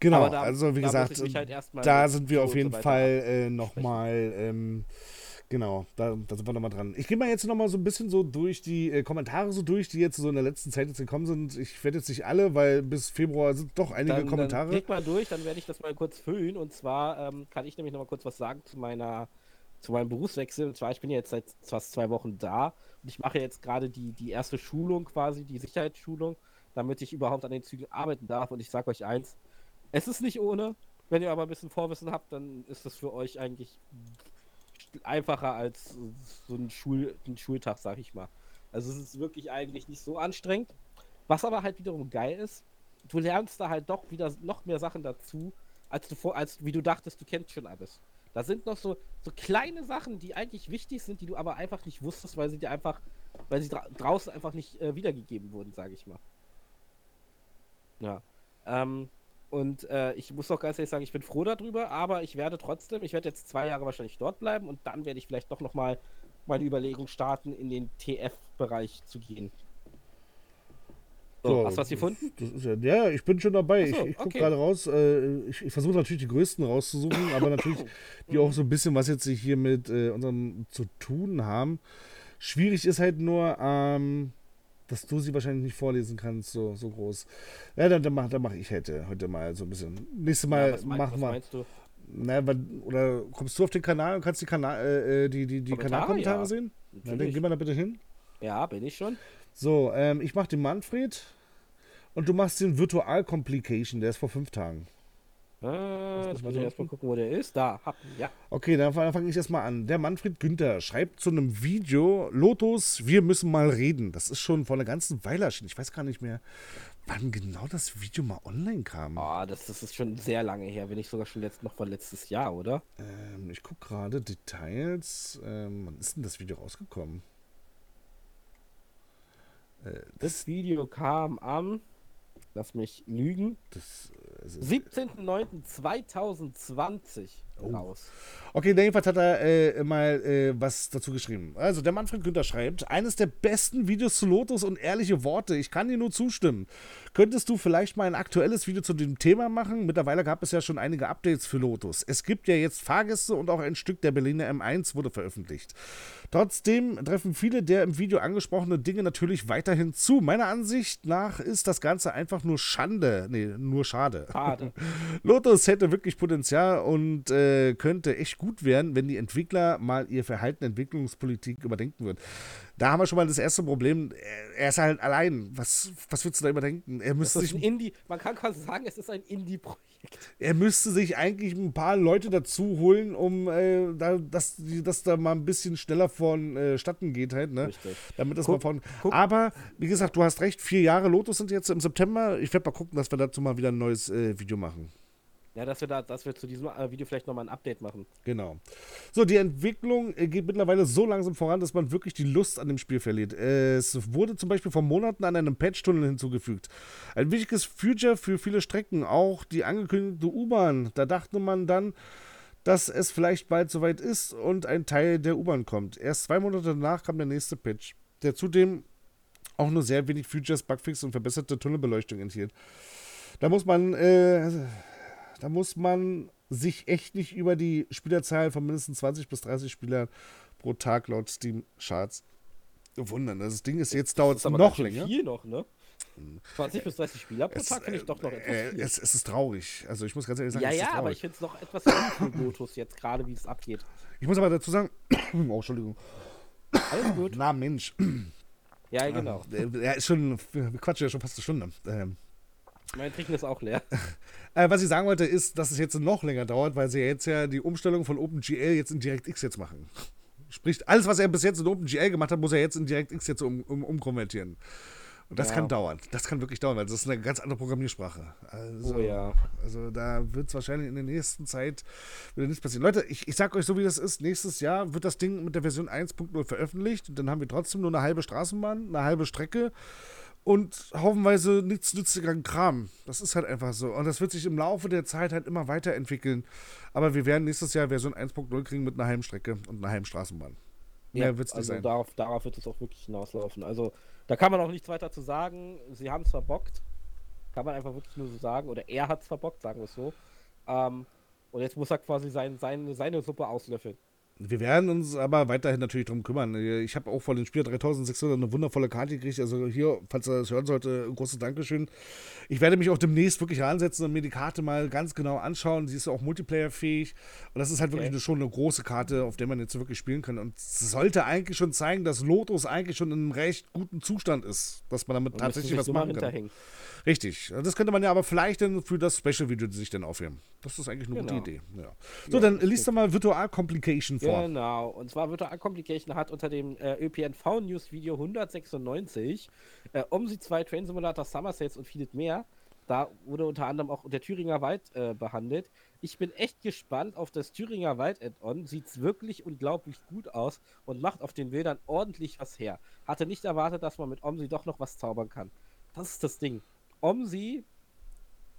Genau, da- also wie gesagt, halt da sind wir auf jeden so Fall äh, nochmal, ähm, genau, da, da sind wir nochmal dran. Ich gehe mal jetzt nochmal so ein bisschen so durch die äh, Kommentare so durch, die jetzt so in der letzten Zeit jetzt gekommen sind. Ich werde jetzt nicht alle, weil bis Februar sind doch einige dann, Kommentare. Dann klick mal durch, dann werde ich das mal kurz füllen. Und zwar ähm, kann ich nämlich noch mal kurz was sagen zu meiner zu meinem Berufswechsel. Und zwar, ich bin jetzt seit fast zwei Wochen da und ich mache jetzt gerade die, die erste Schulung quasi, die Sicherheitsschulung, damit ich überhaupt an den Zügen arbeiten darf. Und ich sage euch eins, es ist nicht ohne. Wenn ihr aber ein bisschen Vorwissen habt, dann ist das für euch eigentlich einfacher als so ein, Schul ein Schultag, sag ich mal. Also es ist wirklich eigentlich nicht so anstrengend. Was aber halt wiederum geil ist, du lernst da halt doch wieder noch mehr Sachen dazu, als du vor, als wie du dachtest, du kennst schon alles. Da sind noch so, so kleine Sachen, die eigentlich wichtig sind, die du aber einfach nicht wusstest, weil sie dir einfach, weil sie dra draußen einfach nicht äh, wiedergegeben wurden, sage ich mal. Ja. Ähm, und äh, ich muss auch ganz ehrlich sagen, ich bin froh darüber, aber ich werde trotzdem, ich werde jetzt zwei Jahre wahrscheinlich dort bleiben und dann werde ich vielleicht doch noch mal meine Überlegung starten, in den TF-Bereich zu gehen. So, hast du was gefunden? Ja, ja, ich bin schon dabei. So, ich ich gucke okay. gerade raus. Äh, ich ich versuche natürlich die größten rauszusuchen, aber natürlich die auch so ein bisschen was jetzt hier mit äh, unserem zu tun haben. Schwierig ist halt nur, ähm, dass du sie wahrscheinlich nicht vorlesen kannst, so, so groß. Ja, dann, dann mache dann mach ich heute, heute mal so ein bisschen. Nächstes Mal Ja, was, mein, machen was wir. meinst du? Na, wann- oder kommst du auf den Kanal und kannst die, Kanal, äh, äh, die, die, die Kommentare, Kanalkommentare ja. sehen? Na, dann Natürlich. geh mal da bitte hin. Ja, bin ich schon. So, ähm, ich mache den Manfred und du machst den Virtual Complication, der ist vor fünf Tagen. Äh, muss jetzt man muss ich erstmal gucken, wo der ist. Da, ja. Okay, dann fange fang ich erstmal an. Der Manfred Günther schreibt zu einem Video, Lotus, wir müssen mal reden. Das ist schon vor einer ganzen Weile erschienen. Ich weiß gar nicht mehr, wann genau das Video mal online kam. Oh, das, das ist schon sehr lange her, wenn nicht sogar schon letzt, noch von letztes Jahr, oder? Ähm, ich gucke gerade Details. Ähm, wann ist denn das Video rausgekommen? Äh, Das Video kam am, lass mich lügen, das, äh, es ist- 17.09.2020 Oh. raus. Okay, der jedenfalls hat er äh, mal äh, was dazu geschrieben. Also, der Manfred Günther schreibt: Eines der besten Videos zu Lotus und ehrliche Worte. Ich kann dir nur zustimmen. Könntest du vielleicht mal ein aktuelles Video zu dem Thema machen? Mittlerweile gab es ja schon einige Updates für Lotus. Es gibt ja jetzt Fahrgäste und auch ein Stück der Berliner M1 wurde veröffentlicht. Trotzdem treffen viele der im Video angesprochenen Dinge natürlich weiterhin zu. Meiner Ansicht nach ist das Ganze einfach nur Schande. Nee, nur schade. Schade. Lotus hätte wirklich Potenzial und äh, könnte echt gut werden, wenn die Entwickler mal ihr Verhalten, Entwicklungspolitik überdenken würden. Da haben wir schon mal das erste Problem. Er- ist halt allein. Was, was willst du da überdenken? Er müsste, sich, Indie, man kann quasi sagen, es ist ein Indie-Projekt. er müsste sich eigentlich ein paar Leute dazu holen, um äh, da, dass, dass da mal ein bisschen schneller vonstatten geht halt, ne? Richtig. Damit das Guck- mal von. guck- Aber wie gesagt, du hast recht, vier Jahre Lotus sind jetzt im September. Ich werde mal gucken, dass wir dazu mal wieder ein neues äh, Video machen. Ja, dass wir da, dass wir zu diesem äh, Video vielleicht nochmal ein Update machen. Genau. So, die Entwicklung äh, geht mittlerweile so langsam voran, dass man wirklich die Lust an dem Spiel verliert. Es wurde zum Beispiel vor Monaten an einem Patch-Tunnel hinzugefügt. Ein wichtiges Future für viele Strecken, auch die angekündigte U-Bahn. Da dachte man dann, dass es vielleicht bald soweit ist und ein Teil der U-Bahn kommt. Erst zwei Monate danach kam der nächste Patch, der zudem auch nur sehr wenig Futures, Bugfix und verbesserte Tunnelbeleuchtung enthielt. Da muss man, äh, da muss man sich echt nicht über die Spielerzahl von mindestens 20 bis 30 Spielern pro Tag laut Steam Charts wundern. Das Ding ist jetzt dauert ist aber noch länger. Viel noch, ne? 20 bis 30 Spieler pro Tag finde ich doch noch etwas äh, viel. es, es ist traurig. Also ich muss ganz ehrlich sagen, Ja, es ist ja, aber traurig. ich finde es noch etwas für Lotus jetzt gerade, wie es abgeht. Ich muss aber dazu sagen, oh, Entschuldigung. Alles gut. Na Mensch. Ja, genau. Äh, Ja, ist schon, wir quatschen ja schon fast eine Stunde. Ähm, Mein Trinken ist auch leer. äh, was ich sagen wollte, ist, dass es jetzt noch länger dauert, weil sie ja jetzt ja die Umstellung von OpenGL jetzt in DirectX jetzt machen. Sprich, alles, was er bis jetzt in OpenGL gemacht hat, muss er jetzt in DirectX jetzt um, um, umkonvertieren. Und das Ja. kann dauern. Das kann wirklich dauern, weil das ist eine ganz andere Programmiersprache. Also, Oh ja. also da wird es wahrscheinlich in der nächsten Zeit wieder nichts passieren. Leute, ich, ich sag euch so, wie das ist. Nächstes Jahr wird das Ding mit der Version 1.0 veröffentlicht. Und dann haben wir trotzdem nur eine halbe Straßenbahn, eine halbe Strecke und haufenweise nichts nützlicher Kram. Das ist halt einfach so. Und das wird sich im Laufe der Zeit halt immer weiterentwickeln. Aber wir werden nächstes Jahr Version 1.0 kriegen mit einer halben Strecke und einer halben Straßenbahn. Mehr Ja, wird es nicht also sein. Darauf, darauf wird es auch wirklich hinauslaufen. Also, da kann man auch nichts weiter zu sagen. Sie haben es verbockt. Kann man einfach wirklich nur so sagen. Oder er hat es verbockt, sagen wir es so. Ähm, und jetzt muss er quasi sein, sein, seine Suppe auslöffeln. Wir werden uns aber weiterhin natürlich drum kümmern. Ich habe auch von den Spieler 3600 eine wundervolle Karte gekriegt. Also hier, falls er das hören sollte, ein großes Dankeschön. Ich werde mich auch demnächst wirklich ransetzen und mir die Karte mal ganz genau anschauen. Sie ist ja auch multiplayerfähig. Und das ist halt wirklich Okay. eine, schon eine große Karte, auf der man jetzt wirklich spielen kann. Und sollte eigentlich schon zeigen, dass Lotus eigentlich schon in einem recht guten Zustand ist. Dass man damit Und tatsächlich was machen kann. Richtig. Das könnte man ja aber vielleicht dann für das Special-Video sich dann aufheben. Das ist eigentlich eine Genau. gute Idee. Ja. So, Ja, dann liest doch mal Virtual Complication vor. Genau, und zwar Virtual Complication hat unter dem äh, ÖPNV News Video 196 äh, OMSI 2 Train Simulator Summer Sales und vieles mehr. Da wurde unter anderem auch der Thüringer Wald äh, behandelt. Ich bin echt gespannt auf das Thüringer Wald Add-on. Sieht wirklich unglaublich gut aus und macht auf den Bildern ordentlich was her. Hatte nicht erwartet, dass man mit OMSI doch noch was zaubern kann. Das ist das Ding. OMSI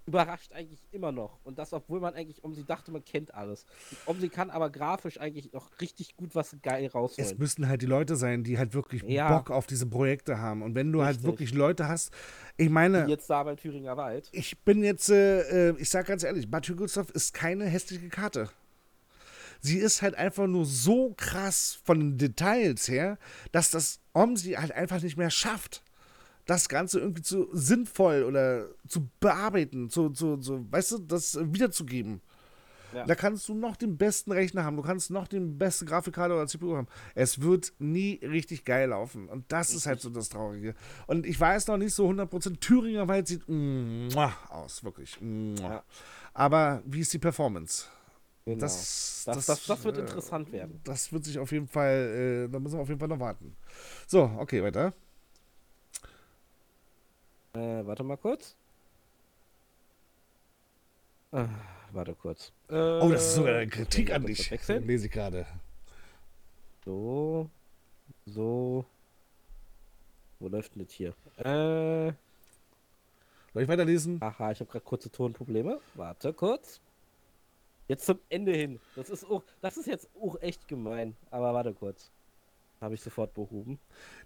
überrascht eigentlich immer noch. Und das, obwohl man eigentlich OMSI dachte, man kennt alles. Und OMSI kann aber grafisch eigentlich noch richtig gut was geil Es rausholen. müssen halt die Leute sein, die halt wirklich Ja. Bock auf diese Projekte haben. Und wenn du halt Richtig. wirklich Leute hast, ich meine, Wie jetzt da bei Thüringer Wald. ich bin jetzt, äh, äh, ich sag ganz ehrlich, Bad Hügelsdorf ist keine hässliche Karte. Sie ist halt einfach nur so krass von den Details her, dass das OMSI halt einfach nicht mehr schafft, das Ganze irgendwie zu sinnvoll oder zu bearbeiten, zu, zu, zu weißt du, das wiederzugeben. Ja. Da kannst du noch den besten Rechner haben, du kannst noch den besten Grafikkarte oder CPU haben. Es wird nie richtig geil laufen. Und das ist halt so das Traurige. Und ich weiß noch nicht so 100%, Thüringer Wald sieht aus, wirklich. Ja. Aber wie ist die Performance? Genau. Das, Das, das, das, wird äh, interessant werden. Das wird sich auf jeden Fall, äh, da müssen wir auf jeden Fall noch warten. So, okay, weiter. Äh, warte mal kurz. Ah, warte kurz. Äh, Oh, das ist sogar eine muss Kritik an dich. Lese ich gerade. So. So. Wo läuft denn das hier? Äh. Soll ich weiterlesen? Aha, ich habe gerade kurze Tonprobleme. Warte kurz. Jetzt zum Ende hin. Das ist auch, das ist jetzt auch echt gemein. Aber warte kurz. Habe ich sofort behoben.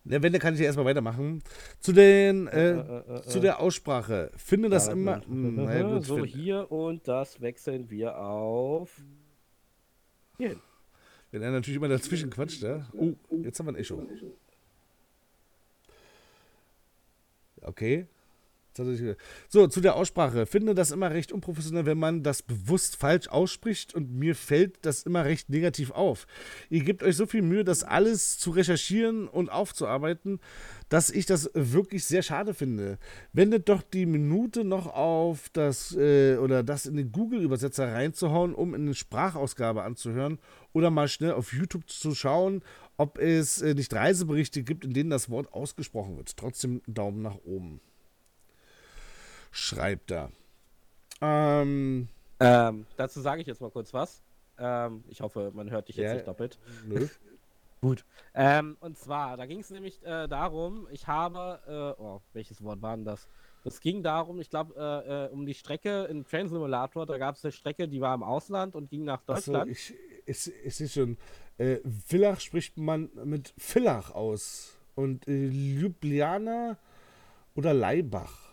Ne, wenn, dann kann ich ja erstmal weitermachen. Zu den, äh, Äh, äh, äh, zu äh. der Aussprache. Finde das Ja, immer. Hm, naja, gut, so, find- hier und das wechseln wir auf. Hier hin. Wenn er natürlich immer dazwischen quatscht, ja. Oh, jetzt haben wir ein Echo. Okay. So, zu der Aussprache. Finde das immer recht unprofessionell, wenn man das bewusst falsch ausspricht und mir fällt das immer recht negativ auf. Ihr gebt euch so viel Mühe, das alles zu recherchieren und aufzuarbeiten, dass ich das wirklich sehr schade finde. Wendet doch die Minute noch auf das äh, oder das in den Google-Übersetzer reinzuhauen, um in eine Sprachausgabe anzuhören oder mal schnell auf YouTube zu schauen, ob es äh, nicht Reiseberichte gibt, in denen das Wort ausgesprochen wird. Trotzdem Daumen nach oben. Schreibt er. Ähm, Ähm, dazu sage ich jetzt mal kurz was. Ähm, ich hoffe, man hört dich jetzt Ja. nicht doppelt. nö. Gut. Ähm, und zwar, da ging es nämlich äh, darum, ich habe, äh, oh, welches Wort war denn das? Es ging darum, ich glaube, äh, äh, um die Strecke im Train Simulator. Da gab es eine Strecke, die war im Ausland und ging nach Deutschland. ich, ich, ich sehe schon. Äh, Villach spricht man mit Villach aus. Und äh, Ljubljana oder Leibach.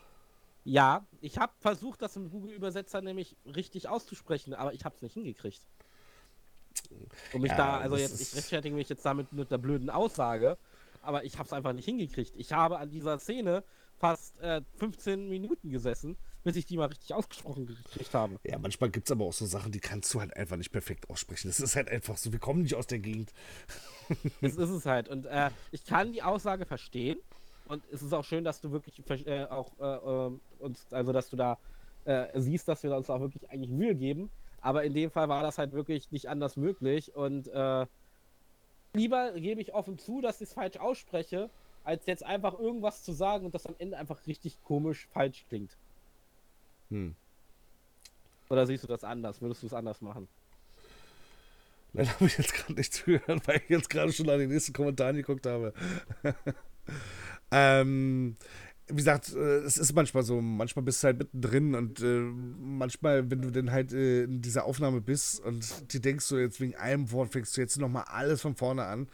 Ja, ich habe versucht, das im Google-Übersetzer nämlich richtig auszusprechen, aber ich habe es nicht hingekriegt. Und mich Ja, da, also jetzt, ich rechtfertige mich jetzt damit mit der blöden Aussage, aber ich habe es einfach nicht hingekriegt. Ich habe an dieser Szene fast äh, 15 Minuten gesessen, bis ich die mal richtig ausgesprochen gekriegt habe. Ja, manchmal gibt es aber auch so Sachen, die kannst du halt einfach nicht perfekt aussprechen. Das ist halt einfach so, wir kommen nicht aus der Gegend. das ist es halt. Und äh, ich kann die Aussage verstehen. Und es ist auch schön, dass du wirklich äh, auch äh, ähm, uns, also dass du da äh, siehst, dass wir uns auch wirklich eigentlich Mühe geben. Aber in dem Fall war das halt wirklich nicht anders möglich. Und äh, lieber gebe ich offen zu, dass ich es falsch ausspreche, als jetzt einfach irgendwas zu sagen und das am Ende einfach richtig komisch falsch klingt. Hm. Oder siehst du das anders? Würdest du es anders machen? Leider habe ich jetzt gerade nicht zugehört, weil ich jetzt gerade schon an den nächsten Kommentar geguckt habe. ähm, wie gesagt, äh, es ist manchmal so, manchmal bist du halt mittendrin und äh, manchmal, wenn du dann halt äh, in dieser Aufnahme bist und dir denkst du jetzt wegen einem Wort, fängst du jetzt nochmal alles von vorne an,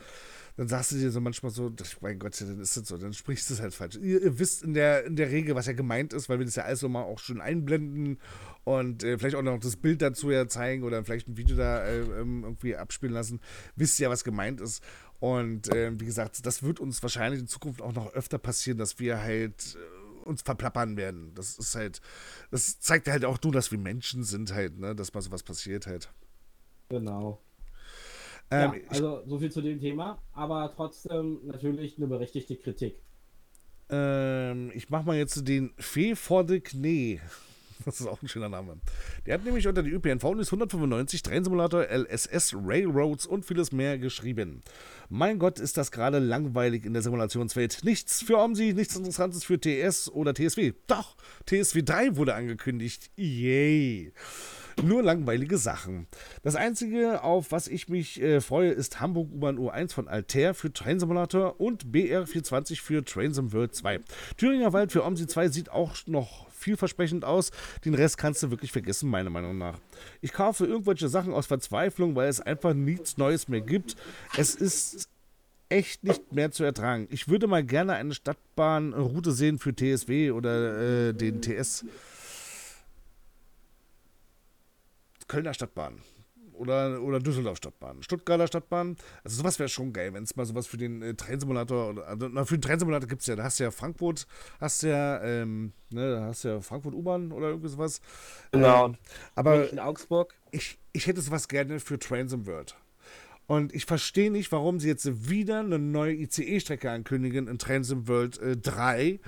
dann sagst du dir so manchmal so, mein Gott, dann ist das so, dann sprichst du es halt falsch. Ihr, ihr, wisst in der, in der Regel, was ja gemeint ist, weil wir das ja alles nochmal auch schön einblenden und äh, vielleicht auch noch das Bild dazu ja zeigen oder vielleicht ein Video da äh, ähm, irgendwie abspielen lassen. Wisst ihr ja, was gemeint ist. Und äh, wie gesagt, das wird uns wahrscheinlich in Zukunft auch noch öfter passieren, dass wir halt äh, uns verplappern werden. Das ist halt, das zeigt halt auch du, dass wir Menschen sind halt, ne, dass mal sowas passiert halt. Genau. Ähm, ja, also so viel zu dem Thema, aber trotzdem natürlich eine berechtigte Kritik. Ähm, ich mach mal jetzt den Fee vor de Knee. Das ist auch ein schöner Name. Der hat nämlich unter die ÖPNV News 195 Trennsimulator, LSS, Railroads und vieles mehr geschrieben. Mein Gott, ist das gerade langweilig in der Simulationswelt. Nichts für OMSI, nichts Interessantes für TS oder TSW. Doch, TSW 3 wurde angekündigt. Yay. Nur langweilige Sachen. Das Einzige, auf was ich mich äh, freue, ist Hamburg U-Bahn U1 von Altair für Train Simulator und BR420 für Train Sim World 2. Thüringer Wald für OMSI 2 sieht auch noch vielversprechend aus. Den Rest kannst du wirklich vergessen, meiner Meinung nach. Ich kaufe irgendwelche Sachen aus Verzweiflung, weil es einfach nichts Neues mehr gibt. Es ist echt nicht mehr zu ertragen. Ich würde mal gerne eine Stadtbahnroute sehen für TSW oder äh, den TS. Kölner Stadtbahn oder, oder Düsseldorf Stadtbahn, Stuttgarter Stadtbahn. Also sowas wäre schon geil, wenn es mal sowas für den äh, Trennsimulator oder also, na, für den Trennsimulator gibt es ja, da hast du ja Frankfurt, hast du ja, ähm, ne, da hast du ja Frankfurt U-Bahn oder irgendwie sowas. Genau. Ähm, aber in Augsburg. Ich, ich hätte sowas gerne für Transim World. Und ich verstehe nicht, warum sie jetzt wieder eine neue ICE-Strecke ankündigen in Transim World äh, 3.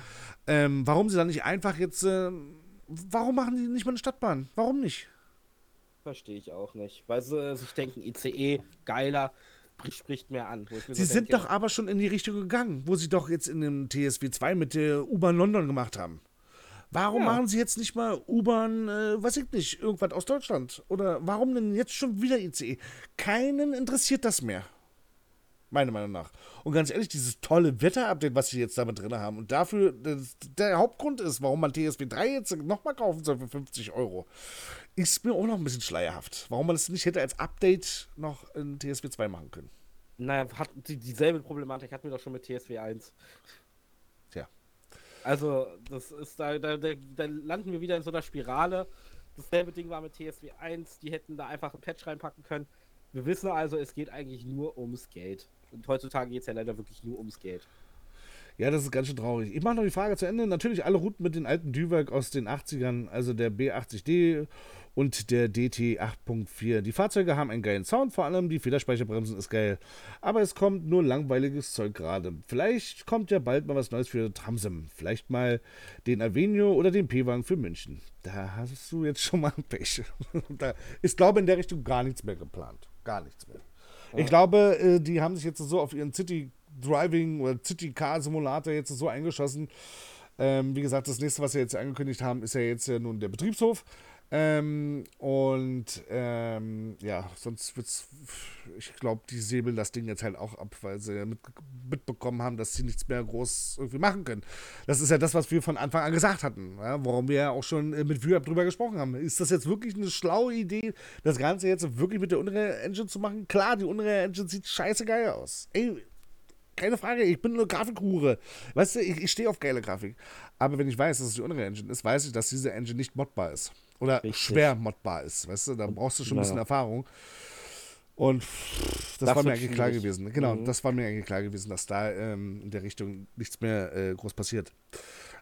Ähm, warum sie dann nicht einfach jetzt. Äh, warum machen die nicht mal eine Stadtbahn? Warum nicht? Verstehe ich auch nicht. Weil sie sich denken, ICE, geiler, spricht mehr an. Sie so sind denke, doch aber schon in die Richtung gegangen, wo sie doch jetzt in dem TSW 2 mit der U-Bahn London gemacht haben. Warum ja. machen sie jetzt nicht mal U-Bahn, äh, weiß ich nicht, irgendwas aus Deutschland? Oder warum denn jetzt schon wieder ICE? Keinen interessiert das mehr meiner Meinung nach. Und ganz ehrlich, dieses tolle Wetter-Update, was sie jetzt damit drin haben, und dafür der Hauptgrund ist, warum man TSW 3 jetzt nochmal kaufen soll für 50 Euro, ist mir auch noch ein bisschen schleierhaft. Warum man das nicht hätte als Update noch in TSW 2 machen können. Naja, hat, die, dieselbe Problematik hatten wir doch schon mit TSW 1. Tja. Also, das ist da, da, da, da landen wir wieder in so einer Spirale. Dasselbe Ding war mit TSW 1, die hätten da einfach ein Patch reinpacken können. Wir wissen also, es geht eigentlich nur ums Geld. Und heutzutage geht es ja leider wirklich nur ums Geld. Ja, das ist ganz schön traurig. Ich mache noch die Frage zu Ende. Natürlich alle Routen mit den alten Düwerk aus den 80ern, also der B80D und der DT 8.4. Die Fahrzeuge haben einen geilen Sound, vor allem die Federspeicherbremsen ist geil. Aber es kommt nur langweiliges Zeug gerade. Vielleicht kommt ja bald mal was Neues für Tramsim. Vielleicht mal den Avenio oder den P-Wagen für München. Da hast du jetzt schon mal Pech. da ist, glaube ich, in der Richtung gar nichts mehr geplant. Gar nichts mehr. Ich glaube, äh, die haben sich jetzt so auf ihren City Driving oder City Car Simulator jetzt so eingeschossen. Ähm, wie gesagt, das nächste, was sie jetzt angekündigt haben, ist ja jetzt ja nun der Betriebshof. Ähm, und ähm, ja, sonst wird's, ich glaube, die säbeln das Ding jetzt halt auch ab, weil sie mit, mitbekommen haben, dass sie nichts mehr groß irgendwie machen können. Das ist ja das, was wir von Anfang an gesagt hatten, ja, worum wir ja auch schon äh, mit VUAP drüber gesprochen haben. Ist das jetzt wirklich eine schlaue Idee, das Ganze jetzt wirklich mit der Unreal Engine zu machen? Klar, die Unreal Engine sieht scheiße geil aus. Ey, keine Frage, ich bin eine Grafikhure. Weißt du, ich, ich stehe auf geile Grafik. Aber wenn ich weiß, dass es die Unreal Engine ist, weiß ich, dass diese Engine nicht modbar ist. Oder Richtig. schwer modbar ist. Weißt du, da brauchst du schon ein bisschen naja. Erfahrung. Und das, das war mir eigentlich klar gewesen. Genau, mhm. das war mir eigentlich klar gewesen, dass da ähm, in der Richtung nichts mehr äh, groß passiert.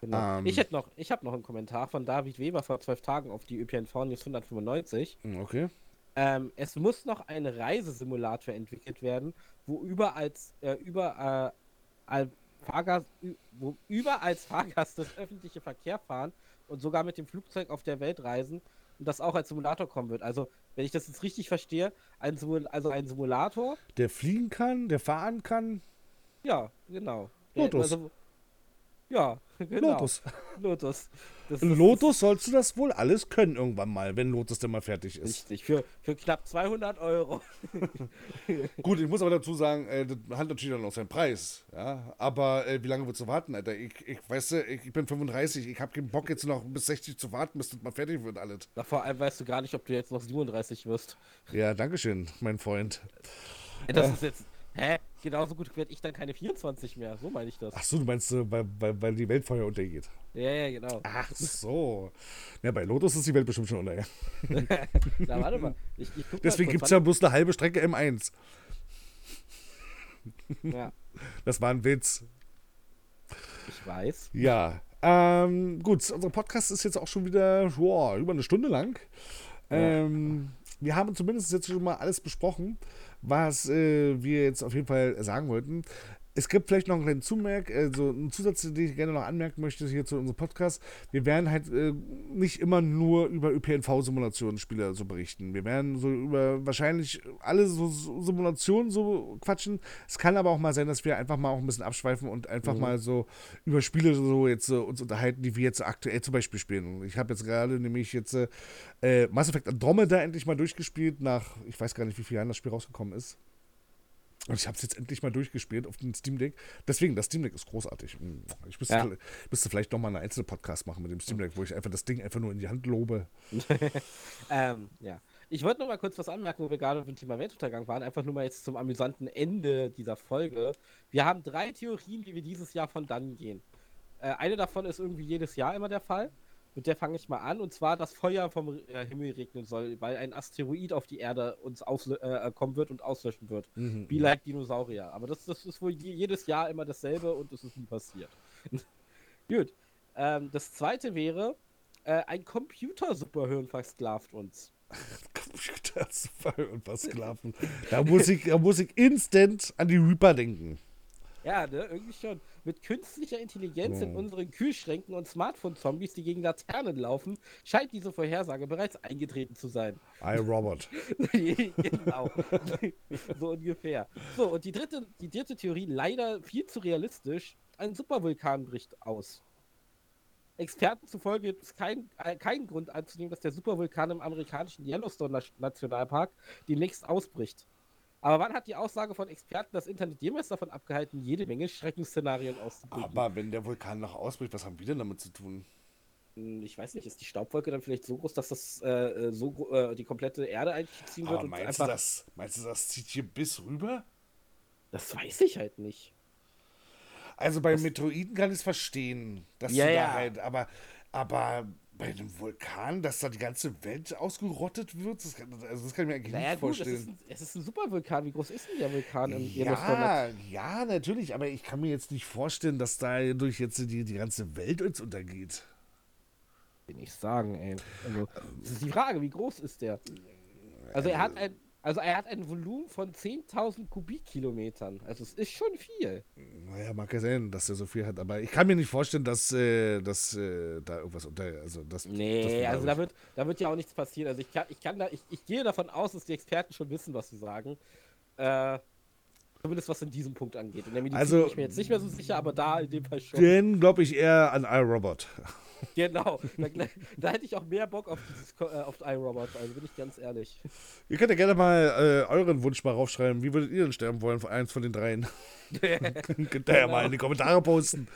Genau. Ähm, ich hätte noch, ich habe noch einen Kommentar von David Weber vor zwölf Tagen auf die ÖPNV News 195. Hm, okay. Ähm, es muss noch ein Reisesimulator entwickelt werden, wo überall, äh, über, äh, Fahrgast, wo über als Fahrgast das öffentliche Verkehr fahren und sogar mit dem Flugzeug auf der Welt reisen und das auch als Simulator kommen wird. Also, wenn ich das jetzt richtig verstehe, ein Simul also ein Simulator. Der fliegen kann, der fahren kann. Ja, genau. Lotus. Also, ja, genau. Lotus. Lotus. Das In Lotus sollst du das wohl alles können irgendwann mal, wenn Lotus denn mal fertig ist. Richtig, für, für knapp 200 Euro. Gut, ich muss aber dazu sagen, äh, das hat natürlich dann auch seinen Preis. Ja? Aber äh, wie lange willst du warten, Alter? Ich, ich weißt du, ich, ich bin 35, ich habe keinen Bock jetzt noch bis 60 zu warten, bis das mal fertig wird alles. Na, vor allem weißt du gar nicht, ob du jetzt noch 37 wirst. Ja, dankeschön, mein Freund. Das äh. ist jetzt Hä? Genauso gut werde ich dann keine 24 mehr. So meine ich das. Ach so, du meinst, äh, weil, weil, weil die Welt vorher untergeht. Ja, ja, genau. Ach so. Ja, bei Lotus ist die Welt bestimmt schon untergegangen. Na, warte mal. Ich, ich Deswegen gibt es ja bloß eine halbe Strecke M1. Ja. Das war ein Witz. Ich weiß. Ja. Ähm, gut, unser Podcast ist jetzt auch schon wieder boah, über eine Stunde lang. Ja. Ähm, wir haben zumindest jetzt schon mal alles besprochen was äh, wir jetzt auf jeden Fall sagen wollten. Es gibt vielleicht noch einen kleinen Zumerk, also einen Zusatz, den ich gerne noch anmerken möchte hier zu unserem Podcast. Wir werden halt äh, nicht immer nur über ÖPNV-Simulationsspiele so berichten. Wir werden so über wahrscheinlich alle so, so, Simulationen so quatschen. Es kann aber auch mal sein, dass wir einfach mal auch ein bisschen abschweifen und einfach mhm. mal so über Spiele so jetzt äh, uns unterhalten, die wir jetzt aktuell zum Beispiel spielen. Ich habe jetzt gerade nämlich jetzt äh, Mass Effect Andromeda endlich mal durchgespielt, nach, ich weiß gar nicht, wie viele Jahren das Spiel rausgekommen ist. Und ich habe es jetzt endlich mal durchgespielt auf dem Steam Deck. Deswegen, das Steam Deck ist großartig. Hm, ich müsste, ja. müsste vielleicht noch mal einen einzelnen Podcast machen mit dem Steam Deck, wo ich einfach das Ding einfach nur in die Hand lobe. ähm, ja. Ich wollte noch mal kurz was anmerken, wo wir gerade beim Thema Weltuntergang waren. Einfach nur mal jetzt zum amüsanten Ende dieser Folge. Wir haben drei Theorien, wie wir dieses Jahr von dann gehen. Äh, eine davon ist irgendwie jedes Jahr immer der Fall. Mit der fange ich mal an. Und zwar, dass Feuer vom äh, Himmel regnen soll, weil ein Asteroid auf die Erde uns äh, kommen wird und auslöschen wird. Mhm. Wie like Dinosaurier. Aber das, das ist wohl jedes Jahr immer dasselbe und es ist nie passiert. Gut. Ähm, das zweite wäre, äh, ein Computer-Superhirn versklavt uns. Computer-Superhirn versklaven. da, muss ich, da muss ich instant an die Reaper denken. Ja, ne, irgendwie schon. Mit künstlicher Intelligenz in unseren Kühlschränken und Smartphone-Zombies, die gegen Laternen laufen, scheint diese Vorhersage bereits eingetreten zu sein. I, Robert. genau. so ungefähr. So, und die dritte, die dritte Theorie, leider viel zu realistisch, ein Supervulkan bricht aus. Experten zufolge gibt es keinen äh, kein Grund anzunehmen, dass der Supervulkan im amerikanischen Yellowstone Nationalpark demnächst ausbricht. Aber wann hat die Aussage von Experten das Internet jemals davon abgehalten, jede Menge Schreckensszenarien auszubilden? Aber wenn der Vulkan noch ausbricht, was haben wir denn damit zu tun? Hm, ich weiß nicht, ist die Staubwolke dann vielleicht so groß, dass das äh, so äh, die komplette Erde eigentlich ziehen wird? Aber meinst, du das, meinst du, das zieht hier bis rüber? Das weiß ich halt nicht. Also bei das Meteoriten kann ich es verstehen, dass ja, du da ja. halt, aber, aber bei einem Vulkan, dass da die ganze Welt ausgerottet wird? Das kann, also das kann ich mir eigentlich naja, nicht gut, vorstellen. Es ist, ein, es ist ein Supervulkan. Wie groß ist denn der Vulkan im Ja, ja, natürlich, aber ich kann mir jetzt nicht vorstellen, dass da durch jetzt die, die ganze Welt uns untergeht. Will ich sagen, ey. Also, das ist die Frage, wie groß ist der? Also er hat ein also er hat ein Volumen von 10.000 Kubikkilometern. Also es ist schon viel. Naja, mag ja sein, dass er so viel hat, aber ich kann mir nicht vorstellen, dass, äh, dass äh, da irgendwas unter. Also das, nee, das also da wird, da wird ja auch nichts passieren. Also ich kann, ich kann da, ich, ich gehe davon aus, dass die Experten schon wissen, was sie sagen. Äh, zumindest was in diesem Punkt angeht. In der Medizin also, bin ich mir jetzt nicht mehr so sicher, aber da in dem Fall schon. Den glaube ich eher an iRobot. Genau, da, da, hätte ich auch mehr Bock auf, dieses, äh, auf iRobot, also bin ich ganz ehrlich. Ihr könnt ja gerne mal äh, euren Wunsch mal raufschreiben. Wie würdet ihr denn sterben wollen, eins von den dreien? Könnt ihr ja mal in die Kommentare posten.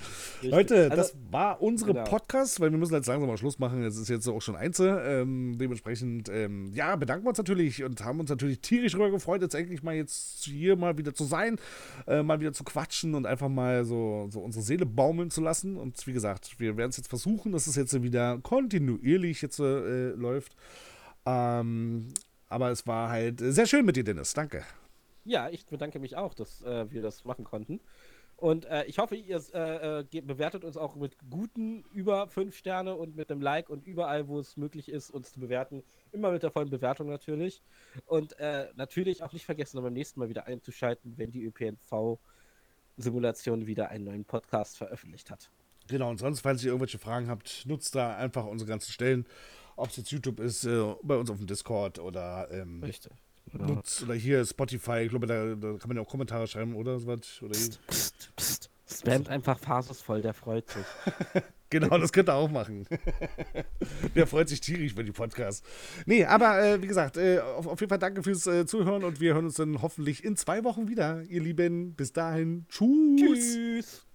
Richtig. Leute, also, das war unsere genau. Podcast, weil wir müssen jetzt langsam mal Schluss machen. Es ist jetzt auch schon Einzel. Ähm, dementsprechend, ähm, ja, bedanken wir uns natürlich und haben uns natürlich tierisch darüber gefreut, jetzt endlich mal jetzt hier mal wieder zu sein, äh, mal wieder zu quatschen und einfach mal so, so unsere Seele baumeln zu lassen. Und wie gesagt, wir werden es jetzt versuchen, dass es jetzt wieder kontinuierlich jetzt äh, läuft. Ähm, Aber es war halt sehr schön mit dir, Dennis. Danke. Ja, ich bedanke mich auch, dass äh, wir das machen konnten. Und äh, ich hoffe, ihr äh, äh bewertet uns auch mit guten über 5 Sterne und mit einem Like und überall, wo es möglich ist, uns zu bewerten. Immer mit der vollen Bewertung natürlich. Und äh, natürlich auch nicht vergessen, beim nächsten Mal wieder einzuschalten, wenn die ÖPNV-Simulation wieder einen neuen Podcast veröffentlicht hat. Genau, und sonst, falls ihr irgendwelche Fragen habt, nutzt da einfach unsere ganzen Stellen. Ob es jetzt YouTube ist, äh, bei uns auf dem Discord oder ähm, Richtig. Nutzt, oder hier Spotify, ich glaube, da, da, kann man ja auch Kommentare schreiben, oder? oder psst, psst, psst. Spamt einfach phasusvoll, der freut sich. genau, das könnt ihr auch machen. der freut sich tierisch für die Podcasts. Nee, aber äh, wie gesagt, äh, auf, auf, jeden Fall danke fürs äh, Zuhören und wir hören uns dann hoffentlich in zwei Wochen wieder, ihr Lieben. Bis dahin. Tschüss. Tschüss.